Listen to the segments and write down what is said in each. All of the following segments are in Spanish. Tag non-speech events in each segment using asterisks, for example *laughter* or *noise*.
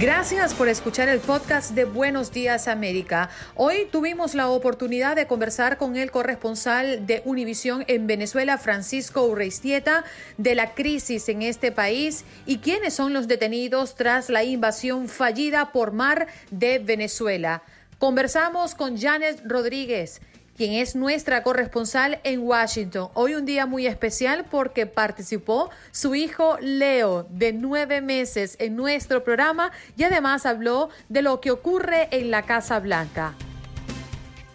Gracias por escuchar el podcast de Buenos Días América. Hoy tuvimos la oportunidad de conversar con el corresponsal de Univisión en Venezuela, Francisco Urreistieta, de la crisis en este país y quiénes son los detenidos tras la invasión fallida por mar de Venezuela. Conversamos con Janet Rodríguez quien es nuestra corresponsal en Washington. Hoy un día muy especial porque participó su hijo Leo, de nueve meses, en nuestro programa y además habló de lo que ocurre en la Casa Blanca.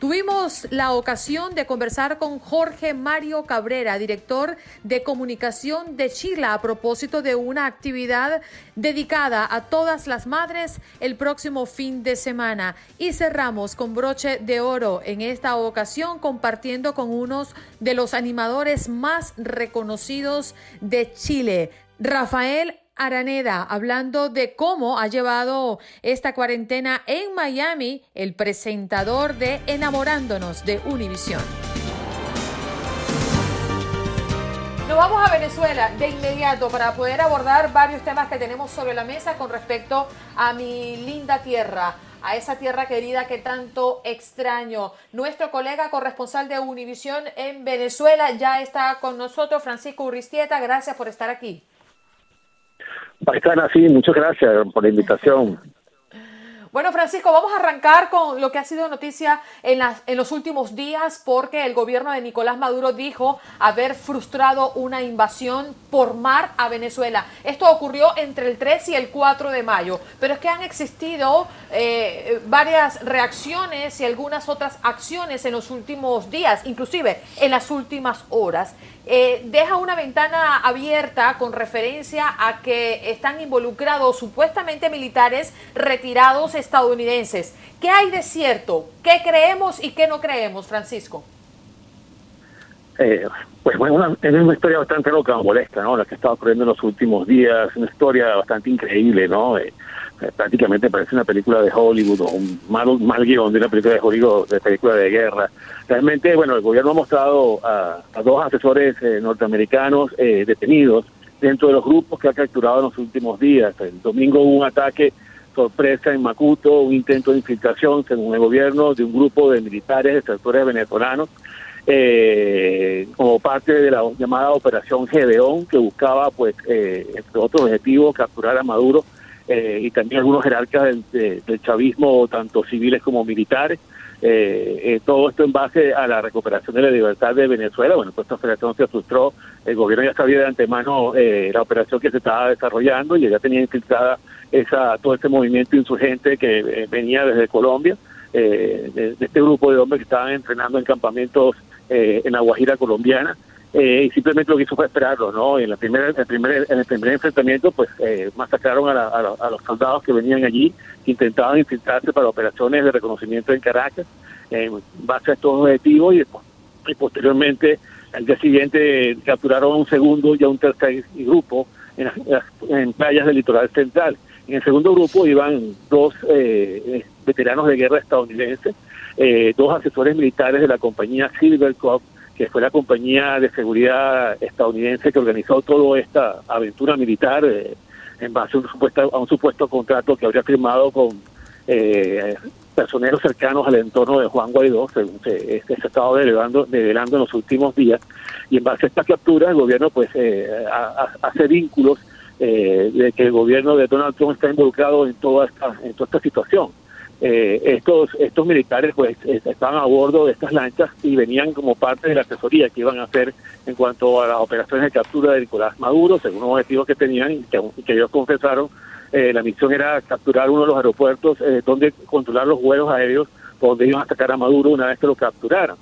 Tuvimos la ocasión de conversar con Jorge Mario Cabrera, director de comunicación de Chile, a propósito de una actividad dedicada a todas las madres el próximo fin de semana. Y cerramos con broche de oro en esta ocasión compartiendo con unos de los animadores más reconocidos de Chile, Rafael Araneda, hablando de cómo ha llevado esta cuarentena en Miami el presentador de Enamorándonos de Univisión. Nos vamos a Venezuela de inmediato para poder abordar varios temas que tenemos sobre la mesa con respecto a mi linda tierra, a esa tierra querida que tanto extraño. Nuestro colega corresponsal de Univisión en Venezuela ya está con nosotros, Francisco Urristieta. Gracias por estar aquí. Están así, muchas gracias por la invitación. Bueno, Francisco, vamos a arrancar con lo que ha sido noticia en, las, en los últimos días porque el gobierno de Nicolás Maduro dijo haber frustrado una invasión por mar a Venezuela. Esto ocurrió entre el 3 y el 4 de mayo, pero es que han existido eh, varias reacciones y algunas otras acciones en los últimos días, inclusive en las últimas horas. Eh, deja una ventana abierta con referencia a que están involucrados supuestamente militares retirados estadounidenses. ¿Qué hay de cierto? ¿Qué creemos y qué no creemos, Francisco? Eh, pues bueno, es una historia bastante loca, molesta, ¿no? La que estaba ocurriendo en los últimos días, una historia bastante increíble, ¿no? Eh, prácticamente parece una película de Hollywood o un mal, mal guion de una película de Hollywood, de película de guerra. Realmente, bueno, el gobierno ha mostrado a, dos asesores eh, norteamericanos eh, detenidos dentro de los grupos que ha capturado en los últimos días. El domingo hubo un ataque sorpresa en Macuto, un intento de infiltración, según el gobierno, de un grupo de militares extractores venezolanos eh, como parte de la llamada Operación Gedeón, que buscaba, pues, eh, entre otros capturar a Maduro eh, y también algunos jerarcas del, de- del chavismo, tanto civiles como militares. eh, eh, todo esto en base a la recuperación de la libertad de Venezuela. Bueno, pues esta operación se frustró, el gobierno ya sabía de antemano eh, la operación que se estaba desarrollando y ya tenía infiltrada esa, todo este movimiento insurgente que eh, venía desde Colombia, de, de este grupo de hombres que estaban entrenando en campamentos en la Guajira colombiana. Eh, y simplemente lo que hizo fue esperarlo, ¿no? En, la primera, el, primer, en el primer enfrentamiento, pues eh, masacraron a, la- a la- a los soldados que venían allí, que intentaban infiltrarse para operaciones de reconocimiento en Caracas, en base a estos objetivos, y, y posteriormente, al día siguiente, capturaron a un segundo y a un tercer grupo en, en playas del litoral central. En el segundo grupo iban dos eh, veteranos de guerra estadounidenses, eh, dos asesores militares de la compañía Silvercorp, que fue la compañía de seguridad estadounidense que organizó toda esta aventura militar eh, en base a un, supuesto, a un supuesto contrato que habría firmado con eh, personeros cercanos al entorno de Juan Guaidó, según se, este se ha estado develando, en los últimos días. Y en base a esta captura, el gobierno pues eh, ha- ha- hace vínculos eh, de que el gobierno de Donald Trump está involucrado en toda esta, en toda esta situación. Eh, estos estos militares pues estaban a bordo de estas lanchas y venían como parte de la asesoría que iban a hacer en cuanto a las operaciones de captura de Nicolás Maduro, según los objetivos que tenían y que, ellos confesaron, eh, la misión era capturar uno de los aeropuertos eh, donde controlar los vuelos aéreos donde iban a sacar a Maduro una vez que lo capturaran.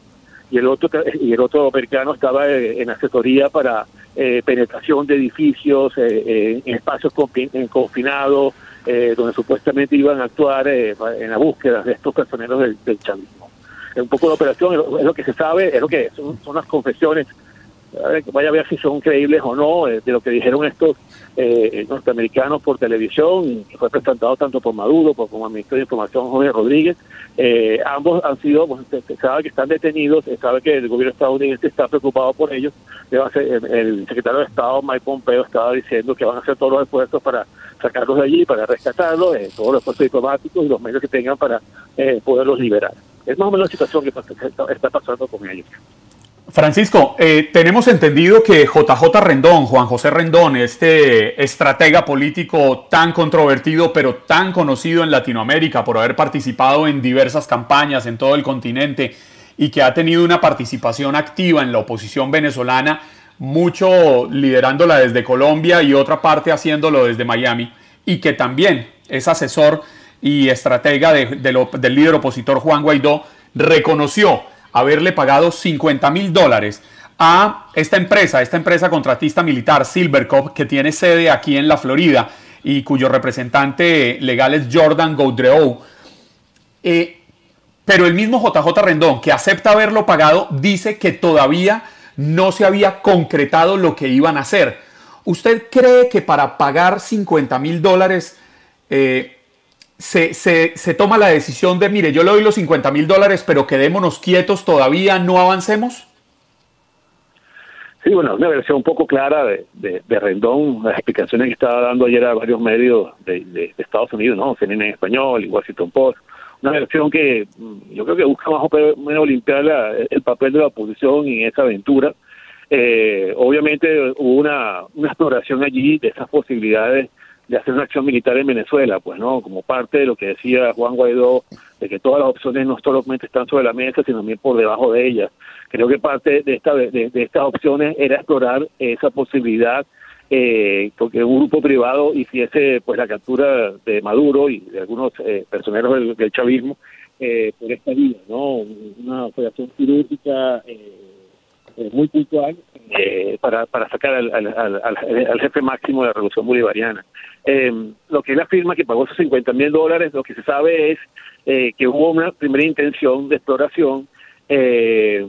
Y el otro y el otro americano estaba eh, en asesoría para eh, penetración de edificios, eh, en espacios confinados, eh, donde supuestamente iban a actuar eh, en la búsqueda de estos personeros del, del chavismo. Es un poco la operación, es lo, es lo que se sabe, es lo que son, son las confesiones. Vaya a ver si son creíbles o no eh, de lo que dijeron estos eh, norteamericanos por televisión, que fue presentado tanto por Maduro como el Ministerio de Información Jorge Rodríguez. Eh, ambos han sido, pues, se, sabe que están detenidos, se sabe que el gobierno estadounidense está preocupado por ellos. El, secretario de Estado, Mike Pompeo, estaba diciendo que van a hacer todos los esfuerzos para sacarlos de allí, para rescatarlos, eh, todos los esfuerzos diplomáticos y los medios que tengan para eh, poderlos liberar. Es más o menos la situación que está pasando con ellos. Francisco, eh, tenemos entendido que JJ Rendón, Juan José Rendón, este estratega político tan controvertido pero tan conocido en Latinoamérica por haber participado en diversas campañas en todo el continente y que ha tenido una participación activa en la oposición venezolana, mucho liderándola desde Colombia y otra parte haciéndolo desde Miami, y que también es asesor y estratega del líder opositor Juan Guaidó, reconoció haberle pagado 50 mil dólares a esta empresa, esta empresa contratista militar Silvercop, que tiene sede aquí en la Florida y cuyo representante legal es Jordan Gaudreau. Eh, pero el mismo JJ Rendón, que acepta haberlo pagado, dice que todavía no se había concretado lo que iban a hacer. ¿Usted cree que para pagar 50 mil dólares eh, se, se- se toma la decisión de, mire, yo le doy los 50 mil dólares, pero quedémonos quietos todavía, no avancemos? Sí, bueno, una versión un poco clara de, de, de Rendón, las explicaciones que estaba dando ayer a varios medios de, de- Estados Unidos, ¿no? CNN en español y Washington Post. Una versión que mm, yo creo que busca más o menos limpiar la- el papel de la oposición en esa aventura. Eh, obviamente hubo una, una exploración allí de esas posibilidades de hacer una acción militar en Venezuela, pues no, como parte de lo que decía Juan Guaidó, de que todas las opciones no solamente están sobre la mesa, sino también por debajo de ellas. Creo que parte de, esta, de, estas opciones era explorar esa posibilidad, eh, porque un grupo privado hiciese pues la captura de Maduro y de algunos eh, personeros del, del chavismo eh, por esta vía, ¿no? Una operación quirúrgica eh, eh, muy puntual eh, para, para sacar al, al, al, al- jefe máximo de la revolución bolivariana. Eh, lo que él afirma que pagó esos 50 mil dólares, lo que se sabe es eh, que hubo una primera intención de exploración eh,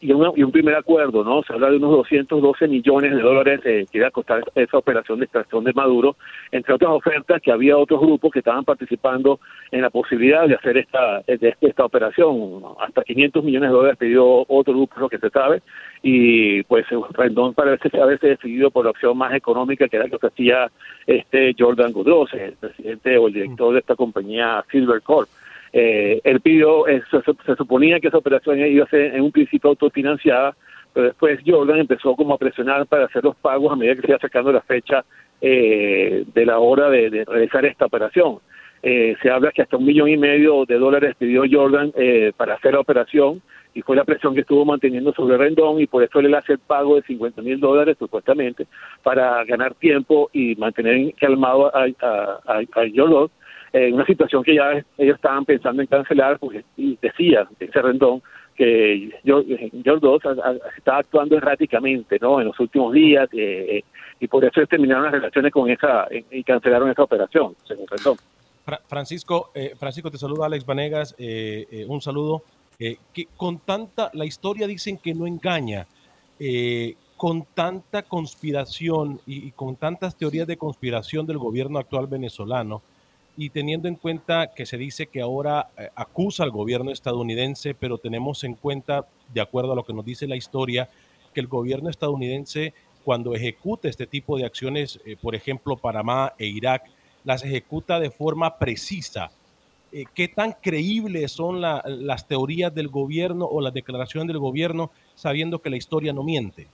y, una- y un primer acuerdo, ¿no? Se habla de unos 212 millones de dólares eh, que iba a costar esa operación de extracción de Maduro, entre otras ofertas que había otros grupos que estaban participando en la posibilidad de hacer esta de esta operación. Hasta 500 millones de dólares pidió otro grupo, lo que se sabe, y pues Rendón parece haberse decidido por la opción más económica, que era lo que hacía este Jordan Goodrow, el presidente o el director de esta compañía Silver Corp. Eh, él pidió, eh, se, suponía que esa operación iba a ser en un principio autofinanciada, pero después Jordan empezó como a presionar para hacer los pagos a medida que se iba sacando la fecha eh, de la hora de, de realizar esta operación. Eh, se habla que hasta un millón y medio de dólares pidió Jordan eh, para hacer la operación y fue la presión que estuvo manteniendo sobre Rendón y por eso él hace el pago de 50 mil dólares supuestamente para ganar tiempo y mantener calmado a, a, a Jordan una situación que ya ellos estaban pensando en cancelar porque y decía ese Rendón que Jordan estaba actuando erráticamente no en los últimos días eh, y por eso terminaron las relaciones con esa y cancelaron esa operación según Rendón. Francisco, eh, Francisco, te saluda Alex Vanegas, eh, eh, un saludo. que con tanta, la historia dicen que no engaña, con tanta conspiración y, con tantas teorías de conspiración del gobierno actual venezolano, y teniendo en cuenta que se dice que ahora acusa al gobierno estadounidense, pero tenemos en cuenta, de acuerdo a lo que nos dice la historia, que el gobierno estadounidense, cuando ejecuta este tipo de acciones, por ejemplo, Panamá e Irak, las ejecuta de forma precisa. Eh, ¿Qué tan creíbles son la, las teorías del gobierno o las declaraciones del gobierno sabiendo que la historia no miente?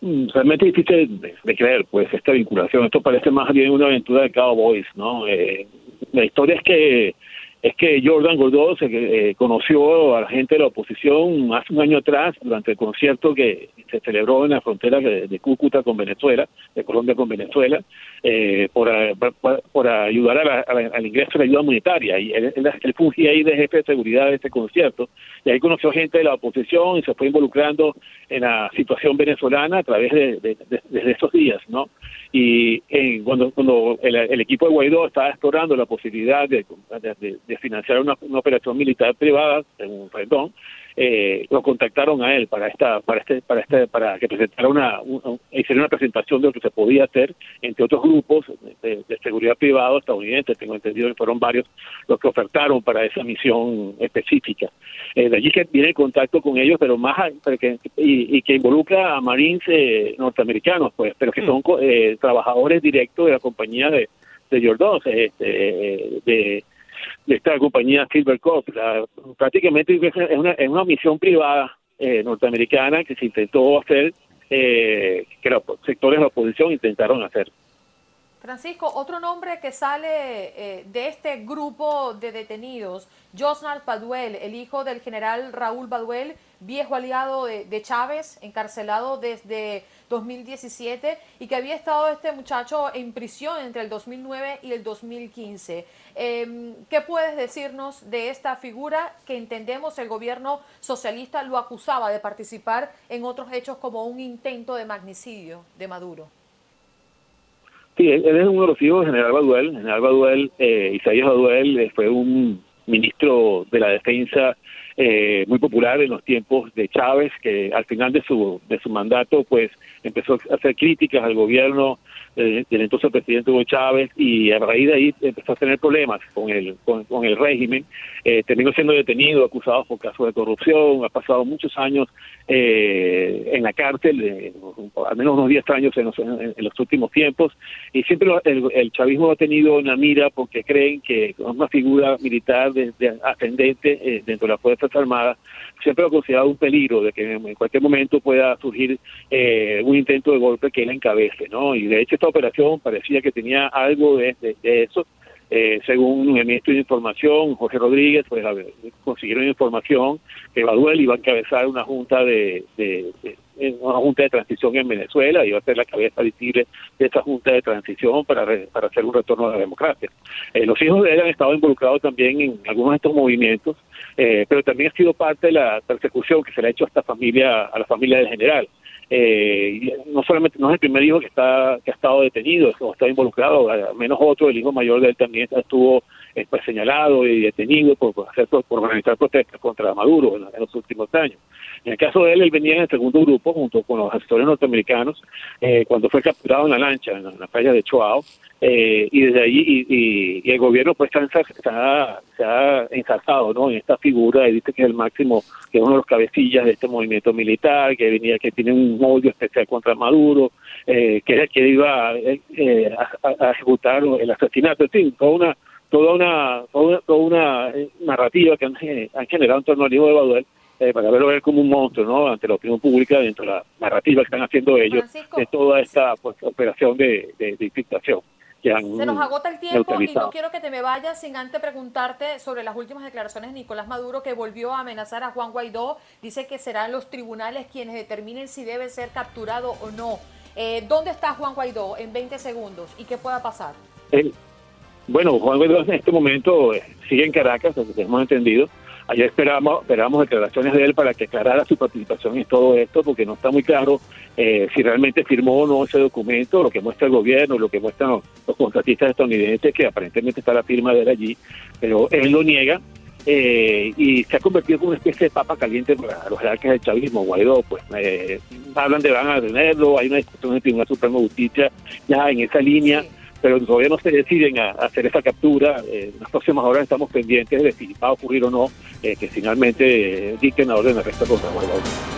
Mm, realmente difícil de, creer, pues, esta vinculación. Esto parece más bien una aventura de Cowboys, ¿no? Eh, la historia es que es que Jordan Gordó se eh, conoció a la gente de la oposición hace un año atrás durante el concierto que se celebró en la frontera de, Cúcuta con Venezuela, de Colombia con Venezuela, eh, por, ayudar a la, al ingreso de la ayuda humanitaria. Y él, él, fungía ahí de jefe de seguridad de este concierto. Y ahí conoció gente de la oposición y se fue involucrando en la situación venezolana a través de, de, esos días, ¿no? Y eh, cuando, cuando el, equipo de Guaidó estaba explorando la posibilidad de, de financiar una, una, operación militar privada, en Rendón, eh, lo contactaron a él para esta para este para este para que presentara una, una hiciera una presentación de lo que se podía hacer entre otros grupos de, de seguridad privado estadounidense tengo entendido que fueron varios los que ofertaron para esa misión específica. Eh, de allí que viene el contacto con ellos pero más que, y, y, que involucra a marines eh, norteamericanos pues pero que son eh, trabajadores directos de la compañía de de Jordan este, de de esta compañía Silver Corp. La, prácticamente es una, es una misión privada eh, norteamericana que se intentó hacer, eh, que los sectores de la oposición intentaron hacer. Francisco, otro nombre que sale eh, de este grupo de detenidos, Josnar Baduel, el hijo del general Raúl Baduel, viejo aliado de, Chávez, encarcelado desde 2017 y que había estado este muchacho en prisión entre el 2009 y el 2015. Eh, ¿Qué puedes decirnos de esta figura que entendemos el gobierno socialista lo acusaba de participar en otros hechos como un intento de magnicidio de Maduro? Sí, él es uno de los hijos del general Baduel. General Baduel, eh, Isaías Baduel, eh, fue un ministro de la defensa eh, muy popular en los tiempos de Chávez, que al final de su, de su mandato, pues empezó a hacer críticas al gobierno eh, del entonces presidente Hugo Chávez y a raíz de ahí empezó a tener problemas con el, con, con el régimen. Eh, terminó siendo detenido, acusado por casos de corrupción, ha pasado muchos años eh, en la cárcel, al menos unos 10 años en los, en, los últimos tiempos, y siempre el, el, chavismo ha tenido una mira porque creen que una figura militar de, de ascendente eh, dentro de las Fuerzas Armadas, siempre lo ha considerado un peligro de que en cualquier momento pueda surgir eh, un intento de golpe que él encabece, ¿no? Y de hecho esta operación parecía que tenía algo de, de, de eso, eh, según el ministro de Información, Jorge Rodríguez, pues a ver, consiguieron información que Baduel iba a encabezar una junta de, de, de, una junta de transición en Venezuela, iba a ser la cabeza visible de esta junta de transición para, para hacer un retorno a la democracia. Eh, los hijos de él han estado involucrados también en algunos de estos movimientos, eh, pero también ha sido parte de la persecución que se le ha hecho a esta familia, a la familia del general eh, no solamente no es el primer hijo que está que ha estado detenido o está involucrado menos otro el hijo mayor de él también estuvo pues, señalado y detenido por, por hacer por organizar protestas contra Maduro en, en, los últimos años en el caso de él él venía en el segundo grupo junto con los asesores norteamericanos eh, cuando fue capturado en la lancha en la, playa de Choao eh, y desde ahí y, y, el gobierno pues está, se ha ensalzado ¿no? en esta figura y dice que es el máximo que es uno de los cabecillas de este movimiento militar que venía que tiene un odio especial contra Maduro eh, que, que iba eh, a, a, ejecutar el asesinato en fin toda una toda una toda una, narrativa que han, han, generado en torno al hijo de Baduel eh, para verlo ver como un monstruo ¿no? ante la opinión pública dentro de la narrativa que están haciendo ellos Francisco, de toda esta pues, operación de, de, de infiltración. que han Se nos agota el tiempo y no quiero que te me vayas sin antes preguntarte sobre las últimas declaraciones de Nicolás Maduro que volvió a amenazar a Juan Guaidó. Dice que serán los tribunales quienes determinen si debe ser capturado o no. Eh, ¿Dónde está Juan Guaidó en 20 segundos y qué pueda pasar? Él- bueno, Juan Guaidó en este momento eh, sigue en Caracas, lo que hemos entendido. Ayer esperamos, esperamos declaraciones de él para que aclarara su participación en todo esto, porque no está muy claro eh, si realmente firmó o no ese documento, lo que muestra el gobierno, lo que muestran los, contratistas estadounidenses, que aparentemente está la firma de él allí, pero él lo niega. eh, y se ha convertido en una especie de papa caliente para los jerarcas del chavismo. Guaidó, pues, eh, hablan de van a detenerlo, hay una discusión en el Tribunal Supremo de Justicia ya en esa línea pero todavía no se deciden a, hacer esa captura. Eh, en las próximas horas estamos pendientes de si va a ocurrir o no, eh, que finalmente eh, dicten la orden de arresto contra Guaidó.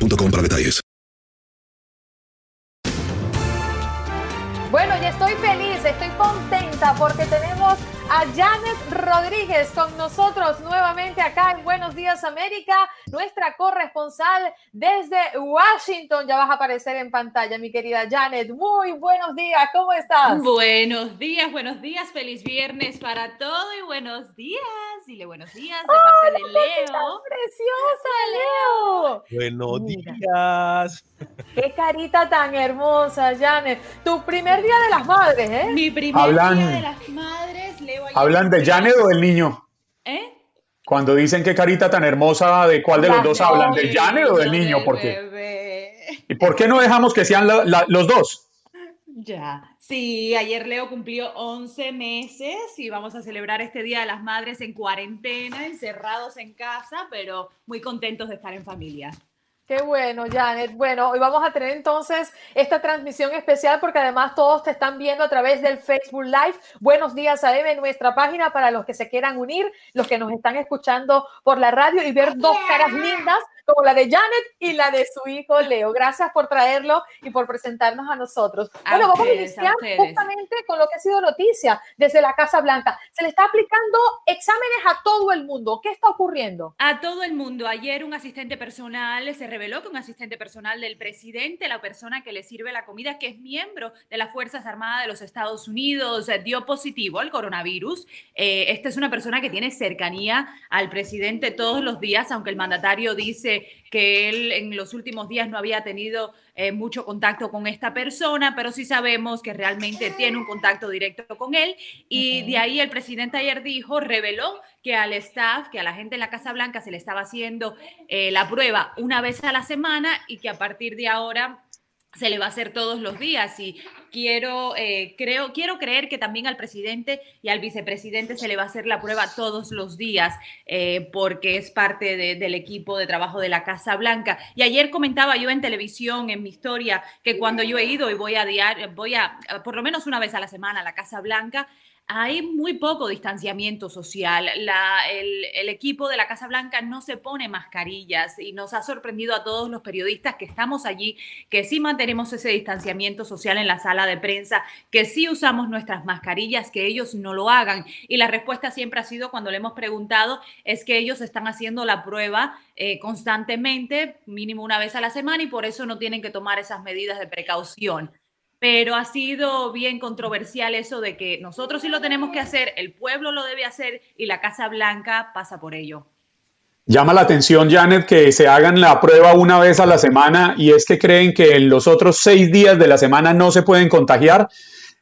para detalles. Bueno, ya estoy feliz, estoy contenta porque tenemos a Janet Rodríguez con nosotros nuevamente acá en Buenos Días América, nuestra corresponsal desde Washington. Ya vas a aparecer en pantalla, mi querida Janet. Muy buenos días, ¿cómo estás? Buenos días, buenos días, feliz viernes para todo y buenos días. Dile buenos días de parte de Leo. preciosa, Leo! Buenos Mira. días. Qué carita tan hermosa, Janet. Tu primer día de las madres, ¿eh? Mi primer Hablan- día de las madres, Leo. ¿Hablan de Janet o del niño? ¿Eh? Cuando dicen qué carita tan hermosa, ¿de cuál de los dos hablan? ¿Del Janet o del niño? ¿Por qué? ¿Y por qué no dejamos que sean la- la- los dos? Ya. Sí, ayer Leo cumplió 11 meses y vamos a celebrar este Día de las Madres en cuarentena, encerrados en casa, pero muy contentos de estar en familia. Qué bueno, Janet. Bueno, hoy vamos a tener entonces esta transmisión especial porque además todos te están viendo a través del Facebook Live. Buenos días a en nuestra página para los que se quieran unir, los que nos están escuchando por la radio y ver dos caras lindas como la de Janet y la de su hijo Leo. Gracias por traerlo y por presentarnos a nosotros. A bueno, vamos a ustedes, a iniciar ustedes. justamente con lo que ha sido noticia desde la Casa Blanca. Se le está aplicando exámenes a todo el mundo. ¿Qué está ocurriendo? A todo el mundo. Ayer un asistente personal se reveló que un asistente personal del presidente, la persona que le sirve la comida, que es miembro de las Fuerzas Armadas de los Estados Unidos, eh, dio positivo al coronavirus. Eh, esta es una persona que tiene cercanía al presidente todos los días, aunque el mandatario dice que él en los últimos días no había tenido eh, mucho contacto con esta persona, pero sí sabemos que realmente tiene un contacto directo con él. Y de ahí el presidente ayer dijo, reveló que al staff, que a la gente en la Casa Blanca se le estaba haciendo eh, la prueba una vez a la semana y que a partir de ahora se le va a hacer todos los días y quiero, eh, creo, quiero creer que también al presidente y al vicepresidente se le va a hacer la prueba todos los días eh, porque es parte de- del equipo de trabajo de la Casa Blanca. Y ayer comentaba yo en televisión, en mi historia, que cuando yo he ido y voy a diario, voy a por lo menos una vez a la semana a la Casa Blanca, hay muy poco distanciamiento social. La- el, equipo de la Casa Blanca no se pone mascarillas y nos ha sorprendido a todos los periodistas que estamos allí, que sí mantenemos ese distanciamiento social en la sala de prensa, que sí usamos nuestras mascarillas, que ellos no lo hagan. Y la respuesta siempre ha sido cuando le hemos preguntado es que ellos están haciendo la prueba eh, constantemente, mínimo una vez a la semana, y por eso no tienen que tomar esas medidas de precaución pero ha sido bien controversial eso de que nosotros sí lo tenemos que hacer, el pueblo lo debe hacer y la Casa Blanca pasa por ello. Llama la atención, Janet, que se hagan la prueba una vez a la semana y es que creen que en los otros seis días de la semana no se pueden contagiar.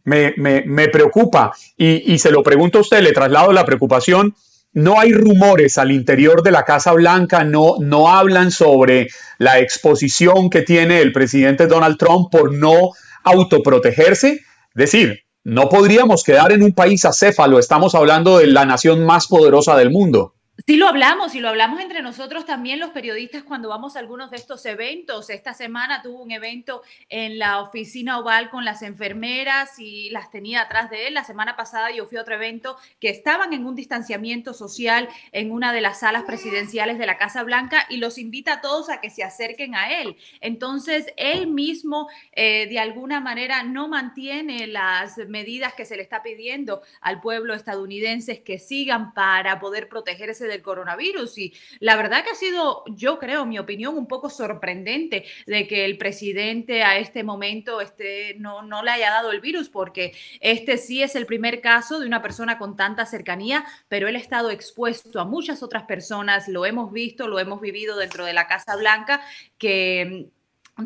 Me, me- me preocupa y, y se lo pregunto a usted, le traslado la preocupación. No hay rumores al interior de la Casa Blanca, no, no hablan sobre la exposición que tiene el presidente Donald Trump por no autoprotegerse. Decir, no podríamos quedar en un país acéfalo, estamos hablando de la nación más poderosa del mundo. Sí lo hablamos y lo hablamos entre nosotros también los periodistas cuando vamos a algunos de estos eventos. Esta semana tuvo un evento en la oficina oval con las enfermeras y las tenía atrás de él. La semana pasada yo fui a otro evento que estaban en un distanciamiento social en una de las salas presidenciales de la Casa Blanca y los invita a todos a que se acerquen a él. Entonces, él mismo eh, de alguna manera no mantiene las medidas que se le está pidiendo al pueblo estadounidense que sigan para poder protegerse del coronavirus. Y la verdad que ha sido, yo creo, mi opinión, un poco sorprendente de que el presidente a este momento este, no, no le haya dado el virus, porque este sí es el primer caso de una persona con tanta cercanía, pero él ha estado expuesto a muchas otras personas, lo hemos visto, lo hemos vivido dentro de la Casa Blanca, que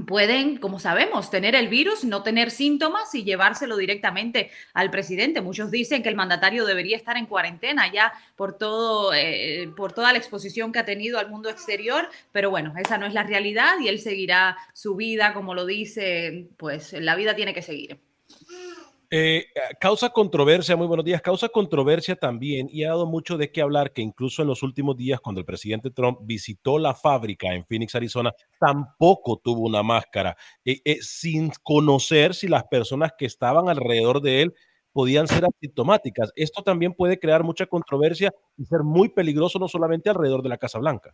pueden, como sabemos, tener el virus, no tener síntomas y llevárselo directamente al presidente. Muchos dicen que el mandatario debería estar en cuarentena ya por, todo, eh, por toda la exposición que ha tenido al mundo exterior, pero bueno, esa no es la realidad y él seguirá su vida, como lo dice, pues la vida tiene que seguir. Eh, causa controversia, muy buenos días, causa controversia también y ha dado mucho de qué hablar que incluso en los últimos días cuando el presidente Trump visitó la fábrica en Phoenix, Arizona, tampoco tuvo una máscara, eh, eh, sin conocer si las personas que estaban alrededor de él podían ser asintomáticas. Esto también puede crear mucha controversia y ser muy peligroso no solamente alrededor de la Casa Blanca.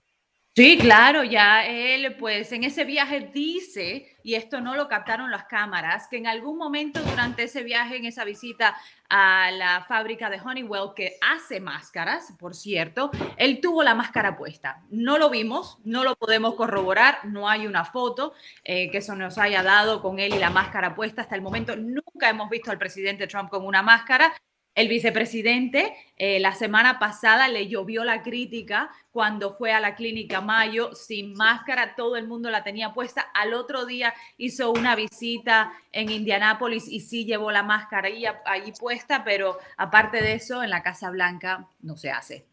Sí, claro, ya él pues en ese viaje dice, y esto no lo captaron las cámaras, que en algún momento durante ese viaje, en esa visita a la fábrica de Honeywell que hace máscaras, por cierto, él tuvo la máscara puesta. No lo vimos, no lo podemos corroborar, no hay una foto eh, que eso nos haya dado con él y la máscara puesta hasta el momento. Nunca hemos visto al presidente Trump con una máscara. El vicepresidente eh, la semana pasada le llovió la crítica cuando fue a la clínica Mayo sin máscara, todo el mundo la tenía puesta. Al otro día hizo una visita en Indianápolis y sí llevó la máscara ahí, ahí puesta, pero aparte de eso, en la Casa Blanca no se hace.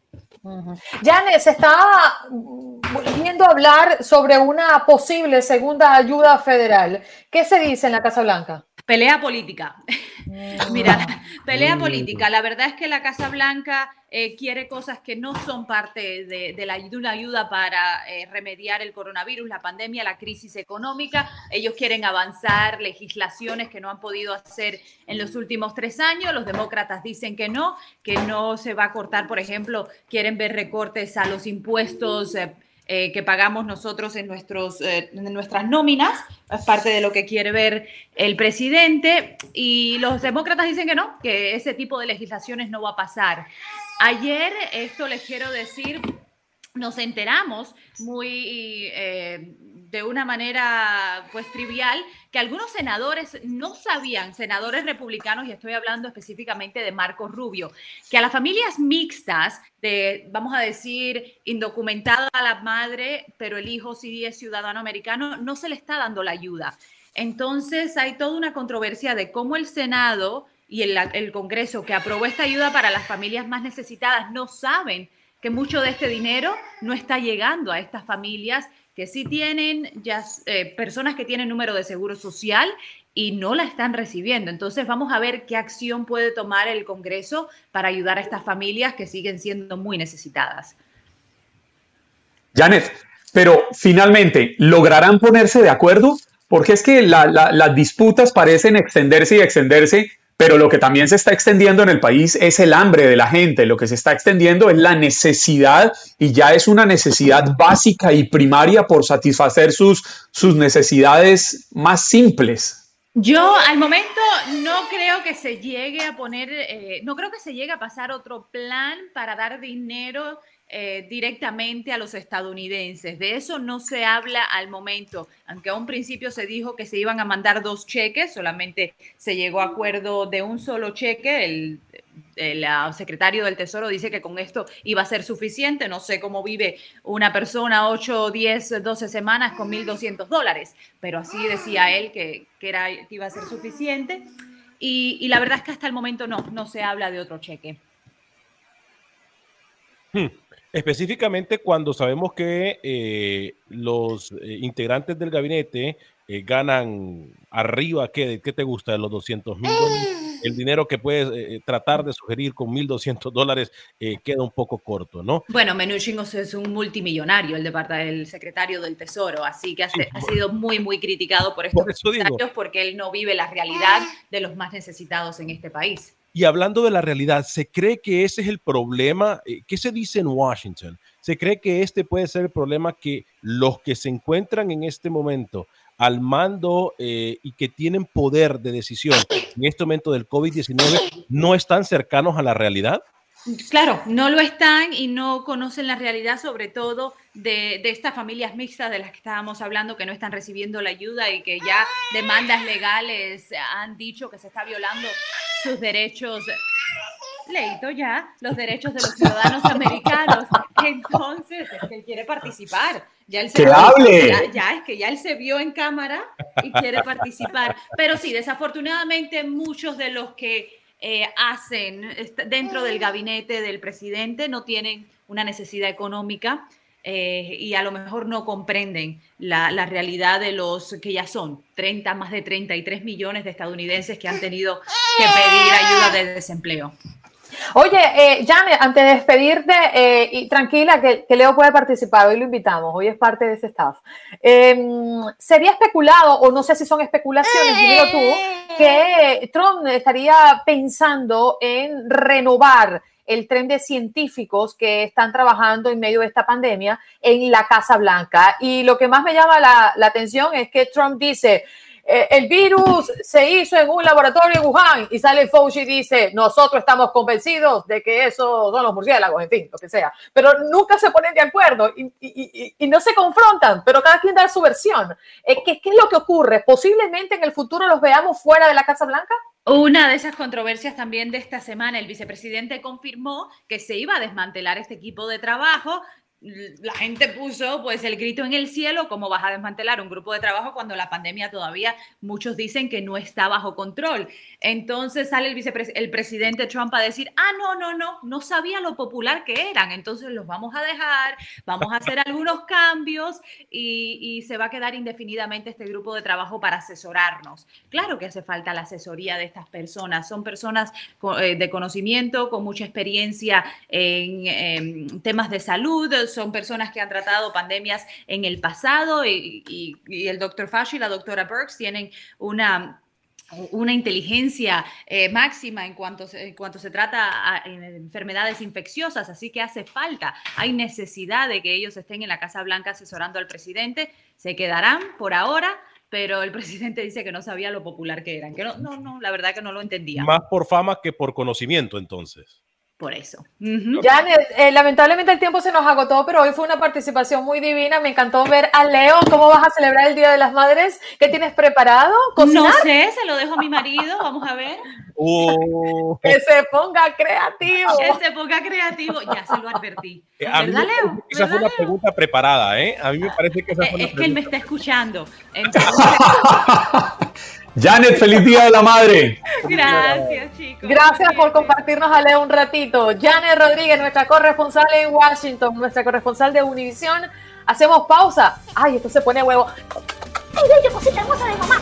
Janet, se está volviendo a hablar sobre una posible segunda ayuda federal. ¿Qué se dice en la Casa Blanca? Pelea política. *laughs* *laughs* Mira, *laughs* pelea política. La verdad es que la Casa Blanca eh, quiere cosas que no son parte de, la, una ayuda para eh, remediar el coronavirus, la pandemia, la crisis económica. Ellos quieren avanzar legislaciones que no han podido hacer en los últimos tres años. Los demócratas dicen que no, que no se va a cortar, por ejemplo, quieren ver recortes a los impuestos. Eh, eh, que pagamos nosotros en, nuestros, eh, en nuestras nóminas, es parte de lo que quiere ver el presidente, y los demócratas dicen que no, que ese tipo de legislaciones no va a pasar. Ayer, esto les quiero decir, nos enteramos muy eh, de una manera pues trivial que algunos senadores no sabían, senadores republicanos, y estoy hablando específicamente de Marco Rubio, que a las familias mixtas, de, vamos a decir, indocumentada la madre, pero el hijo sí es ciudadano americano, no se le está dando la ayuda. Entonces hay toda una controversia de cómo el Senado y el Congreso que aprobó esta ayuda para las familias más necesitadas no saben que mucho de este dinero no está llegando a estas familias que sí tienen ya eh, personas que tienen número de seguro social y no la están recibiendo. Entonces vamos a ver qué acción puede tomar el Congreso para ayudar a estas familias que siguen siendo muy necesitadas. Janet, pero finalmente, ¿lograrán ponerse de acuerdo? Porque es que las disputas parecen extenderse y extenderse pero lo que también se está extendiendo en el país es el hambre de la gente, lo que se está extendiendo es la necesidad y ya es una necesidad básica y primaria por satisfacer sus, sus necesidades más simples. Yo al momento no creo que se llegue a poner, eh, no creo que se llegue a pasar otro plan para dar dinero eh, directamente a los estadounidenses. De eso no se habla al momento, aunque a un principio se dijo que se iban a mandar dos cheques, solamente se llegó a acuerdo de un solo cheque. El, el, secretario del Tesoro dice que con esto iba a ser suficiente. No sé cómo vive una persona 8, 10, 12 semanas con 1.200 dólares, pero así decía él que, que, era, que iba a ser suficiente. Y, y, la verdad es que hasta el momento no, no se habla de otro cheque. Hmm. Específicamente cuando sabemos que eh, los eh, integrantes del gabinete eh, ganan arriba, ¿qué, ¿qué, te gusta de los 200 mil el dinero que puedes eh, tratar de sugerir con 1.200 dólares queda un poco corto, ¿no? Bueno, Menuchin es un multimillonario, el, el secretario del Tesoro, así que ha, ha sido muy, muy criticado por estos comentarios porque él no vive la realidad de los más necesitados en este país. Y hablando de la realidad, ¿se cree que ese es el problema? Eh, ¿Qué se dice en Washington? ¿Se cree que este puede ser el problema que los que se encuentran en este momento al mando eh, y que tienen poder de decisión en este momento del COVID-19 no están cercanos a la realidad? Claro, no lo están y no conocen la realidad, sobre todo de, de, estas familias mixtas de las que estábamos hablando, que no están recibiendo la ayuda y que ya demandas legales han dicho que se está violando sus derechos. Leito ya los derechos de los ciudadanos americanos. Entonces, es que él quiere participar. Ya él se ¡Que hable! Ya, ya, es que ya él se vio en cámara y quiere participar. Pero sí, desafortunadamente muchos de los que eh, hacen dentro del gabinete del presidente no tienen una necesidad económica eh, y a lo mejor no comprenden la, la, realidad de los que ya son 30, más de 33 millones de estadounidenses que han tenido que pedir ayuda de desempleo. Oye, eh, Janet, antes de despedirte, eh, y tranquila que, que, Leo puede participar, hoy lo invitamos, hoy es parte de ese staff. Eh, sería especulado, o no sé si son especulaciones, digo tú, que Trump estaría pensando en renovar el tren de científicos que están trabajando en medio de esta pandemia en la Casa Blanca. Y lo que más me llama la, atención es que Trump dice, eh, el virus se hizo en un laboratorio en Wuhan y sale Fauci y dice, nosotros estamos convencidos de que eso son los murciélagos, en fin, lo que sea. Pero nunca se ponen de acuerdo y no se confrontan, pero cada quien da su versión. Eh, ¿qué, ¿Qué es lo que ocurre? ¿Posiblemente en el futuro los veamos fuera de la Casa Blanca? Una de esas controversias también de esta semana, el vicepresidente confirmó que se iba a desmantelar este equipo de trabajo la gente puso pues el grito en el cielo, ¿cómo vas a desmantelar un grupo de trabajo cuando la pandemia todavía muchos dicen que no está bajo control? Entonces sale el, vicepres el presidente Trump a decir, ah, no, no, no, no sabía lo popular que eran, entonces los vamos a dejar, vamos a hacer algunos cambios y, se va a quedar indefinidamente este grupo de trabajo para asesorarnos. Claro que hace falta la asesoría de estas personas, son personas de conocimiento, con mucha experiencia en, en temas de salud, son personas que han tratado pandemias en el pasado y, y, el doctor Fauci y la doctora Burks tienen una una inteligencia eh, máxima en cuanto, en cuanto se trata a, en enfermedades infecciosas, así que hace falta, hay necesidad de que ellos estén en la Casa Blanca asesorando al presidente, se quedarán por ahora, pero el *laughs* presidente dice que no sabía lo popular que eran, que no, no, no la verdad que no lo entendía. Más por fama que por conocimiento entonces por eso. Uh -huh. Janet, eh, lamentablemente el tiempo se nos agotó, pero hoy fue una participación muy divina. Me encantó ver a Leo. ¿Cómo vas a celebrar el Día de las Madres? ¿Qué tienes preparado? ¿Cocinar? No sé, se lo dejo a mi marido. Vamos a ver. Oh. que se ponga creativo. Que se ponga creativo. Ya se lo advertí. Eh, a ¿Verdad, mí, Leo? Esa ¿Verdad, fue una Leo? pregunta preparada, ¿eh? A mí me parece que esa fue una Es que él me está escuchando. *laughs* Entonces, Janet, feliz Día de la Madre. gracias, chicos. Gracias por compartirnos a Leo un ratito. Janet Rodríguez, nuestra corresponsal en Washington, nuestra corresponsal de Univisión. Hacemos pausa. Ay, esto se pone huevo. ¡Ay, bello, cosita hermosa de mamá!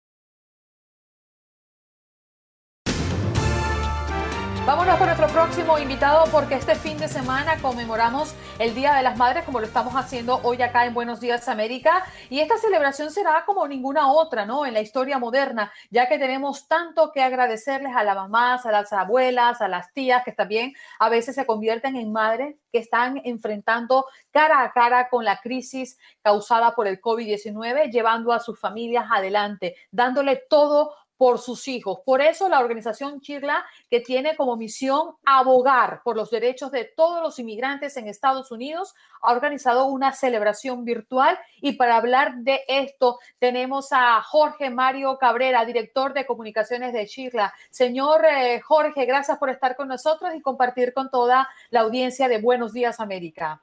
Próximo invitado porque este fin de semana conmemoramos el Día de las Madres como lo estamos haciendo hoy acá en Buenos Días América y esta celebración será como ninguna otra, ¿no? En la historia moderna, ya que tenemos tanto que agradecerles a las mamás, a las abuelas, a las tías que también a veces se convierten en madres que están enfrentando cara a cara con la crisis causada por el COVID-19, llevando a sus familias adelante, dándole todo por sus hijos. Por eso la organización Chirla, que tiene como misión abogar por los derechos de todos los inmigrantes en Estados Unidos, ha organizado una celebración virtual y para hablar de esto tenemos a Jorge Mario Cabrera, director de comunicaciones de Chirla. Señor eh, Jorge, gracias por estar con nosotros y compartir con toda la audiencia de Buenos Días América.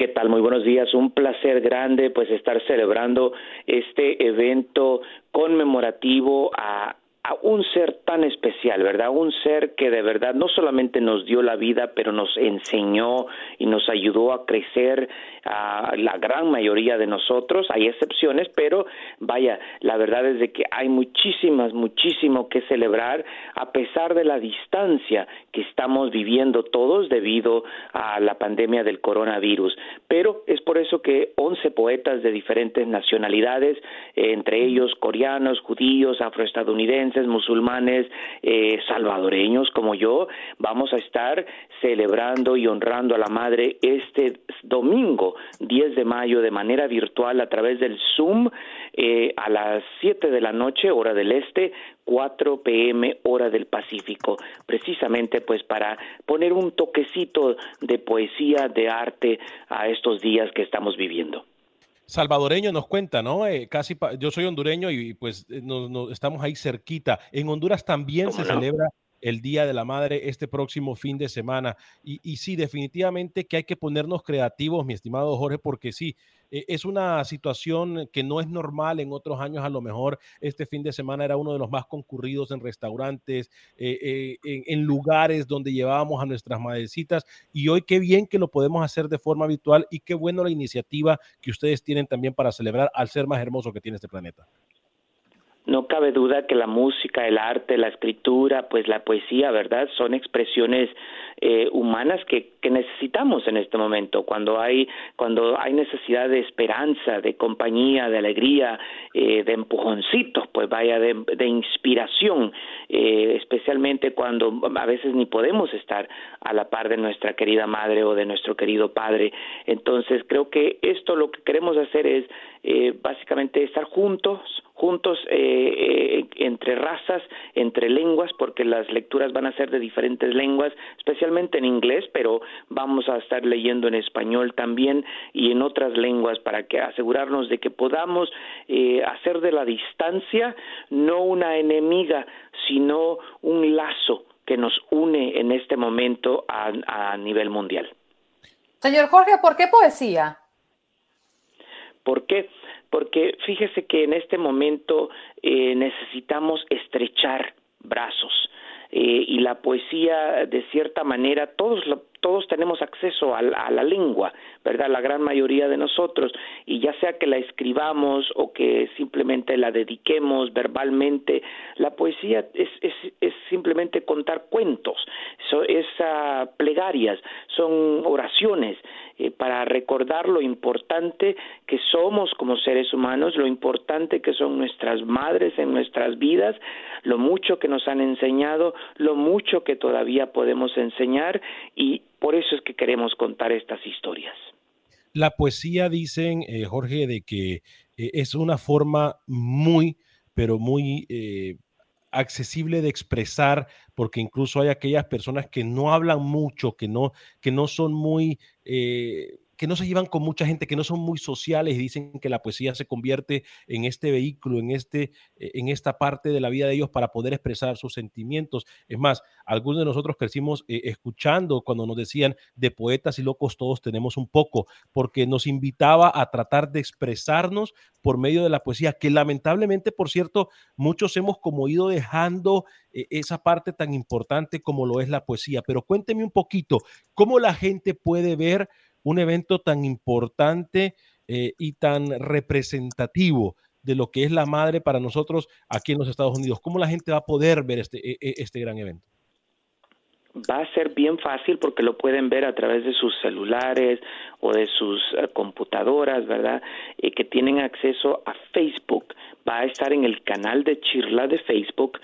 ¿Qué tal? Muy buenos días. Un placer grande pues estar celebrando este evento conmemorativo a a un ser tan especial, ¿verdad? Un ser que de verdad no solamente nos dio la vida, pero nos enseñó y nos ayudó a crecer a la gran mayoría de nosotros. Hay excepciones, pero vaya, la verdad es de que hay muchísimas, muchísimo que celebrar a pesar de la distancia que estamos viviendo todos debido a la pandemia del coronavirus. Pero es por eso que 11 poetas de diferentes nacionalidades, entre ellos coreanos, judíos, afroestadounidenses, musulmanes, eh, salvadoreños como yo, vamos a estar celebrando y honrando a la Madre este domingo 10 de mayo de manera virtual a través del Zoom eh, a las 7 de la noche, hora del este, 4 pm, hora del Pacífico, precisamente pues para poner un toquecito de poesía, de arte a estos días que estamos viviendo salvadoreño nos cuenta, ¿no? Eh, casi yo soy hondureño y pues eh, estamos ahí cerquita. En Honduras también se celebra el Día de la Madre este próximo fin de semana. Y, sí, definitivamente que hay que ponernos creativos, mi estimado Jorge, porque sí, e, es una situación que no es normal. En otros años, a lo mejor, este fin de semana era uno de los más concurridos en restaurantes, eh, eh, en, en, lugares donde llevábamos a nuestras madrecitas. Y hoy qué bien que lo podemos hacer de forma habitual y qué bueno la iniciativa que ustedes tienen también para celebrar al ser más hermoso que tiene este planeta. No cabe duda que la música, el arte, la escritura, pues la poesía, ¿verdad? Son expresiones eh, humanas que, que, necesitamos en este momento. Cuando hay, cuando hay necesidad de esperanza, de compañía, de alegría, eh, de empujoncitos, pues vaya, de, de inspiración, eh, especialmente cuando a veces ni podemos estar a la par de nuestra querida madre o de nuestro querido padre. Entonces creo que esto lo que queremos hacer es eh, básicamente estar juntos, juntos eh, eh, entre razas, entre lenguas, porque las lecturas van a ser de diferentes lenguas, especialmente en inglés, pero vamos a estar leyendo en español también y en otras lenguas para que asegurarnos de que podamos eh, hacer de la distancia no una enemiga, sino un lazo que nos une en este momento a, a nivel mundial. Señor Jorge, ¿por qué poesía? ¿Por qué? Porque fíjese que en este momento eh, necesitamos estrechar brazos. Eh, y la poesía, de cierta manera, todos lo, todos tenemos acceso a, la lengua, ¿verdad? La gran mayoría de nosotros, y ya sea que la escribamos o que simplemente la dediquemos verbalmente, la poesía es, es, es simplemente contar cuentos, so, es uh, plegarias, son oraciones eh, para recordar lo importante que somos como seres humanos, lo importante que son nuestras madres en nuestras vidas, lo mucho que nos han enseñado, lo mucho que todavía podemos enseñar y por eso es que queremos contar estas historias. La poesía, dicen, eh, Jorge, de que eh, es una forma muy, pero muy eh, accesible de expresar, porque incluso hay aquellas personas que no hablan mucho, que no, que no son muy que no se llevan con mucha gente, que no son muy sociales y dicen que la poesía se convierte en este vehículo, en, este, eh, en esta parte de la vida de ellos para poder expresar sus sentimientos. Es más, algunos de nosotros crecimos eh, escuchando cuando nos decían de poetas y locos todos tenemos un poco, porque nos invitaba a tratar de expresarnos por medio de la poesía, que lamentablemente, por cierto, muchos hemos como ido dejando eh, esa parte tan importante como lo es la poesía. Pero cuénteme un poquito, ¿cómo la gente puede ver un evento tan importante eh, y tan representativo de lo que es la madre para nosotros aquí en los Estados Unidos. ¿Cómo la gente va a poder ver este, e, e, este gran evento? Va a ser bien fácil porque lo pueden ver a través de sus celulares o de sus eh, computadoras, ¿verdad? Y que tienen acceso a Facebook. Va a estar en el canal de Chirla de Facebook.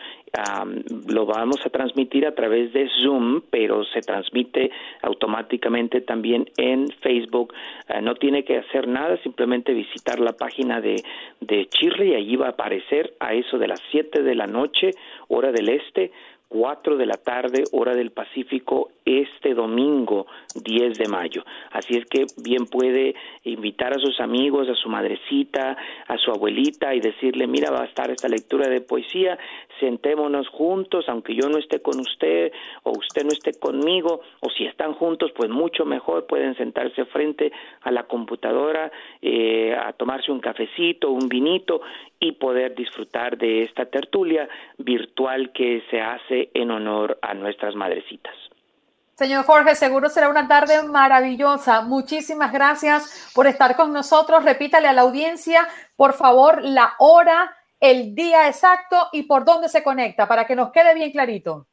lo vamos a transmitir a través de Zoom, pero se transmite automáticamente también en Facebook. Eh, no tiene que hacer nada, simplemente visitar la página de, de Chirla y allí va a aparecer a eso de las 7 de la noche, hora del este 4 de la tarde, hora del Pacífico, este domingo 10 de mayo. Así es que bien puede invitar a sus amigos, a su madrecita, a su abuelita y decirle, mira, va a estar esta lectura de poesía, sentémonos juntos, aunque yo no esté con usted o usted no esté conmigo, o si están juntos, pues mucho mejor pueden sentarse frente a la computadora eh, a tomarse un cafecito, un vinito y poder disfrutar de esta tertulia virtual que se hace en honor a nuestras madrecitas. Señor Jorge, seguro será una tarde maravillosa. Muchísimas gracias por estar con nosotros. Repítale a la audiencia, por favor, la hora, el día exacto y por dónde se conecta para que nos quede bien clarito.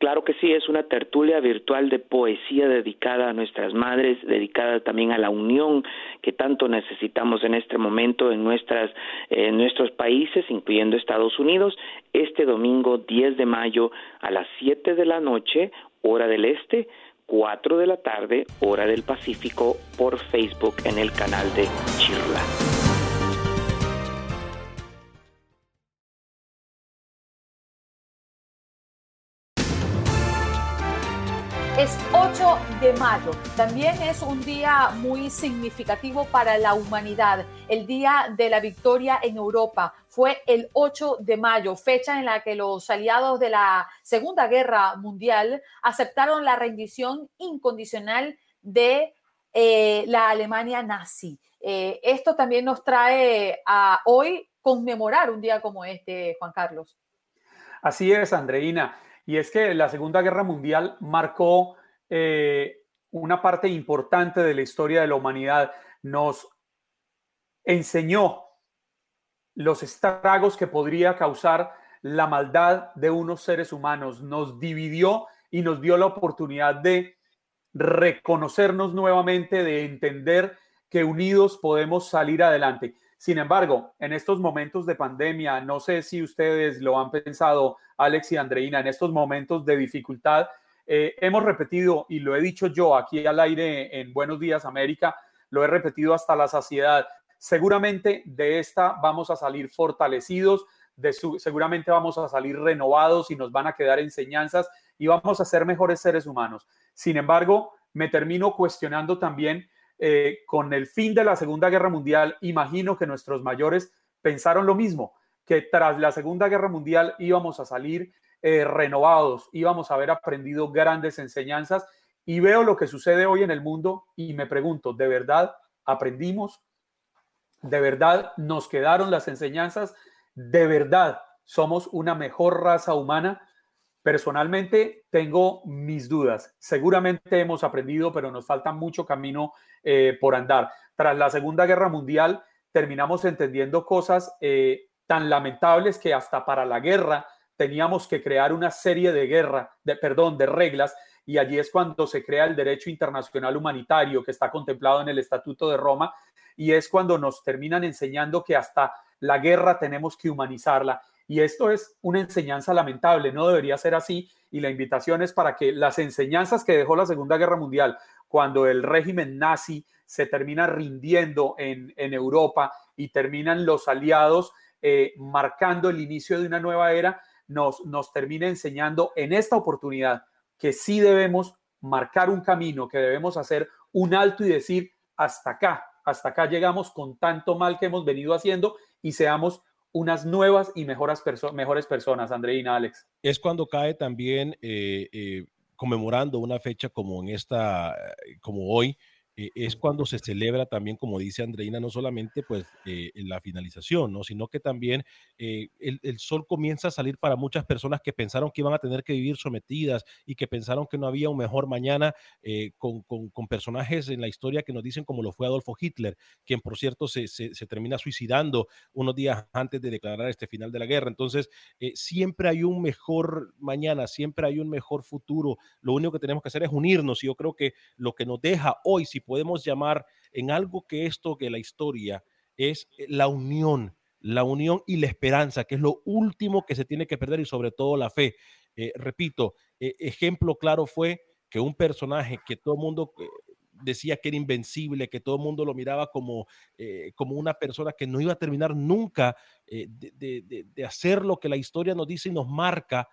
Claro que sí, es una tertulia virtual de poesía dedicada a nuestras madres, dedicada también a la unión que tanto necesitamos en este momento en, nuestras, en nuestros países, incluyendo Estados Unidos, este domingo 10 de mayo a las 7 de la noche, hora del este, 4 de la tarde, hora del Pacífico, por Facebook en el canal de Chirla. Es 8 de mayo. También es un día muy significativo para la humanidad. El día de la victoria en Europa fue el 8 de mayo, fecha en la que los aliados de la Segunda Guerra Mundial aceptaron la rendición incondicional de eh, la Alemania nazi. Eh, esto también nos trae a hoy conmemorar un día como este, Juan Carlos. Así es, Andreina. Y es que la Segunda Guerra Mundial marcó eh, una parte importante de la historia de la humanidad. Nos enseñó los estragos que podría causar la maldad de unos seres humanos. Nos dividió y nos dio la oportunidad de reconocernos nuevamente, de entender que unidos podemos salir adelante. Sin embargo, en estos momentos de pandemia, no sé si ustedes lo han pensado, Alex y Andreina, en estos momentos de dificultad, eh, hemos repetido, y lo he dicho yo aquí al aire en Buenos Días América, lo he repetido hasta la saciedad, seguramente de esta vamos a salir fortalecidos, seguramente vamos a salir renovados y nos van a quedar enseñanzas y vamos a ser mejores seres humanos. Sin embargo, me termino cuestionando también eh, con el fin de la Segunda Guerra Mundial, imagino que nuestros mayores pensaron lo mismo, que tras la Segunda Guerra Mundial íbamos a salir eh, renovados, íbamos a haber aprendido grandes enseñanzas y veo lo que sucede hoy en el mundo y me pregunto, ¿de verdad aprendimos? ¿De verdad nos quedaron las enseñanzas? ¿De verdad somos una mejor raza humana? Personalmente tengo mis dudas. Seguramente hemos aprendido, pero nos falta mucho camino eh, por andar. Tras la Segunda Guerra Mundial terminamos entendiendo cosas eh, tan lamentables que hasta para la guerra teníamos que crear una serie de guerra, de perdón, de reglas y allí es cuando se crea el derecho internacional humanitario que está contemplado en el Estatuto de Roma y es cuando nos terminan enseñando que hasta la guerra tenemos que humanizarla y esto es una enseñanza lamentable, no debería ser así. Y la invitación es para que las enseñanzas que dejó la Segunda Guerra Mundial, cuando el régimen nazi se termina rindiendo en, Europa y terminan los aliados eh, marcando el inicio de una nueva era, nos, nos termina enseñando en esta oportunidad que sí debemos marcar un camino, que debemos hacer un alto y decir, hasta acá, hasta acá llegamos con tanto mal que hemos venido haciendo y seamos unas nuevas y mejores, mejores personas, Andreina, Alex. Es cuando cae también eh, eh, conmemorando una fecha como en esta, como hoy, eh, es cuando se celebra también, como dice Andreina, no solamente pues eh, la finalización, ¿no? sino que también eh, el, sol comienza a salir para muchas personas que pensaron que iban a tener que vivir sometidas y que pensaron que no había un mejor mañana con, con, con, personajes en la historia que nos dicen como lo fue Adolfo Hitler, quien por cierto se, se, se termina suicidando unos días antes de declarar este final de la guerra. Entonces, siempre hay un mejor mañana, siempre hay un mejor futuro. Lo único que tenemos que hacer es unirnos y yo creo que lo que nos deja hoy, si podemos llamar en algo que esto, que la historia, es eh, la unión, la unión y la esperanza, que es lo último que se tiene que perder y sobre todo la fe. Eh, repito, eh, ejemplo claro fue que un personaje que todo el mundo eh, decía que era invencible, que todo el mundo lo miraba como, eh, como una persona que no iba a terminar nunca eh, de, de, de, hacer lo que la historia nos dice y nos marca,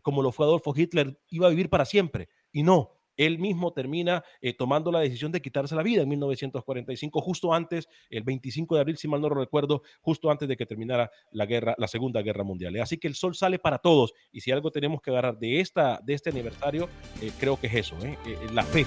como lo fue Adolfo Hitler, iba a vivir para siempre. Y no, él mismo termina eh, tomando la decisión de quitarse la vida en 1945, justo antes, el 25 de abril, si mal no recuerdo, justo antes de que terminara la guerra, la Segunda Guerra Mundial. Así que el sol sale para todos y si algo tenemos que agarrar de, esta, de este aniversario, eh, creo que es eso, eh, eh la fe.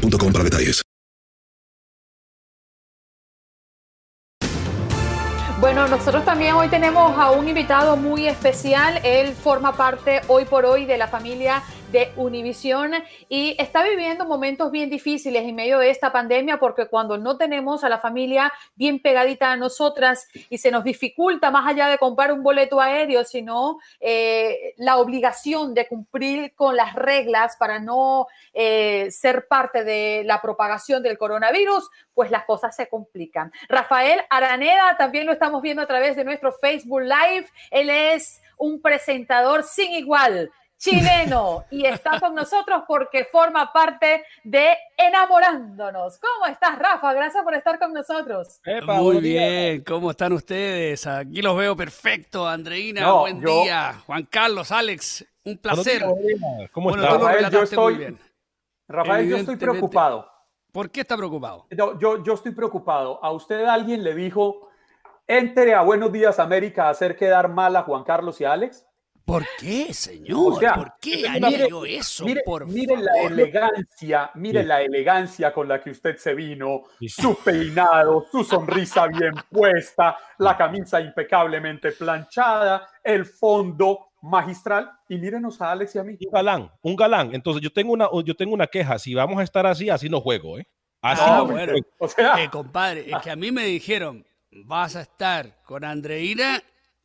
para detalles. Bueno, nosotros también hoy tenemos a un invitado muy especial. Él forma parte hoy por hoy de la familia de Univisión y está viviendo momentos bien difíciles en medio de esta pandemia porque cuando no tenemos a la familia bien pegadita a nosotras y se nos dificulta más allá de comprar un boleto aéreo, sino eh, la obligación de cumplir con las reglas para no eh, ser parte de la propagación del coronavirus, pues las cosas se complican. Rafael Araneda también lo estamos viendo a través de nuestro Facebook Live. Él es un presentador sin igual chileno y está con nosotros porque forma parte de Enamorándonos. ¿Cómo estás, Rafa? Gracias por estar con nosotros. Epa, Muy bien, ¿cómo están ustedes? Aquí los veo perfecto. Andreina, no, buen yo... día. Juan Carlos, Alex, un placer. ¿Cómo bueno, estás? Rafael, yo estoy, Rafael, yo estoy preocupado. ¿Por qué está preocupado? Yo, yo, yo estoy preocupado. ¿A usted alguien le dijo, entre a Buenos Días América a hacer quedar mal a Juan Carlos y a Alex? ¿Por qué, señor? O sea, ¿Por qué haría yo eso? Mire, por mire la elegancia, mire sí. la elegancia con la que usted se vino, sí. su peinado, su sonrisa bien *laughs* puesta, la camisa impecablemente planchada, el fondo magistral y mírenos a Alex y a mí. Un galán, un galán. Entonces yo tengo una, yo tengo una queja. Si vamos a estar así, así no juego, ¿eh? Así ah, no bueno. juego. O sea, eh, compadre, es que a mí me dijeron, vas a estar con Andreina.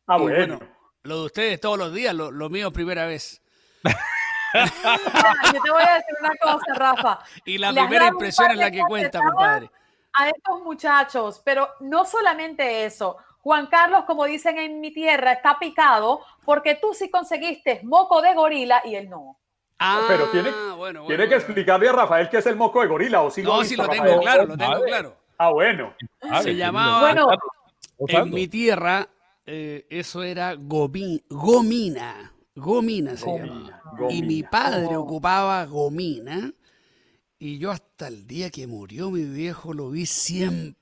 Ah, bueno. bueno lo de ustedes todos los días, lo, lo mío primera vez. Yo te voy a decir una cosa, Rafa. Y la primera impresión es la que cuenta, compadre. A estos muchachos, pero no solamente eso. Juan Carlos, como dicen en mi tierra, está picado porque tú sí conseguiste moco de gorila y él no. Ah, pero tiene, bueno, bueno, tiene que explicarle a Rafael qué es el moco de gorila o si no, lo si lo Rafael. tengo claro, lo tengo claro. Ah, bueno. Se llamaba bueno, en mi tierra eh, eso era gomi, gomina. Gomina se gomina, llamaba. Gomina. Y mi padre oh. ocupaba gomina. Y yo hasta el día que murió mi viejo lo vi siempre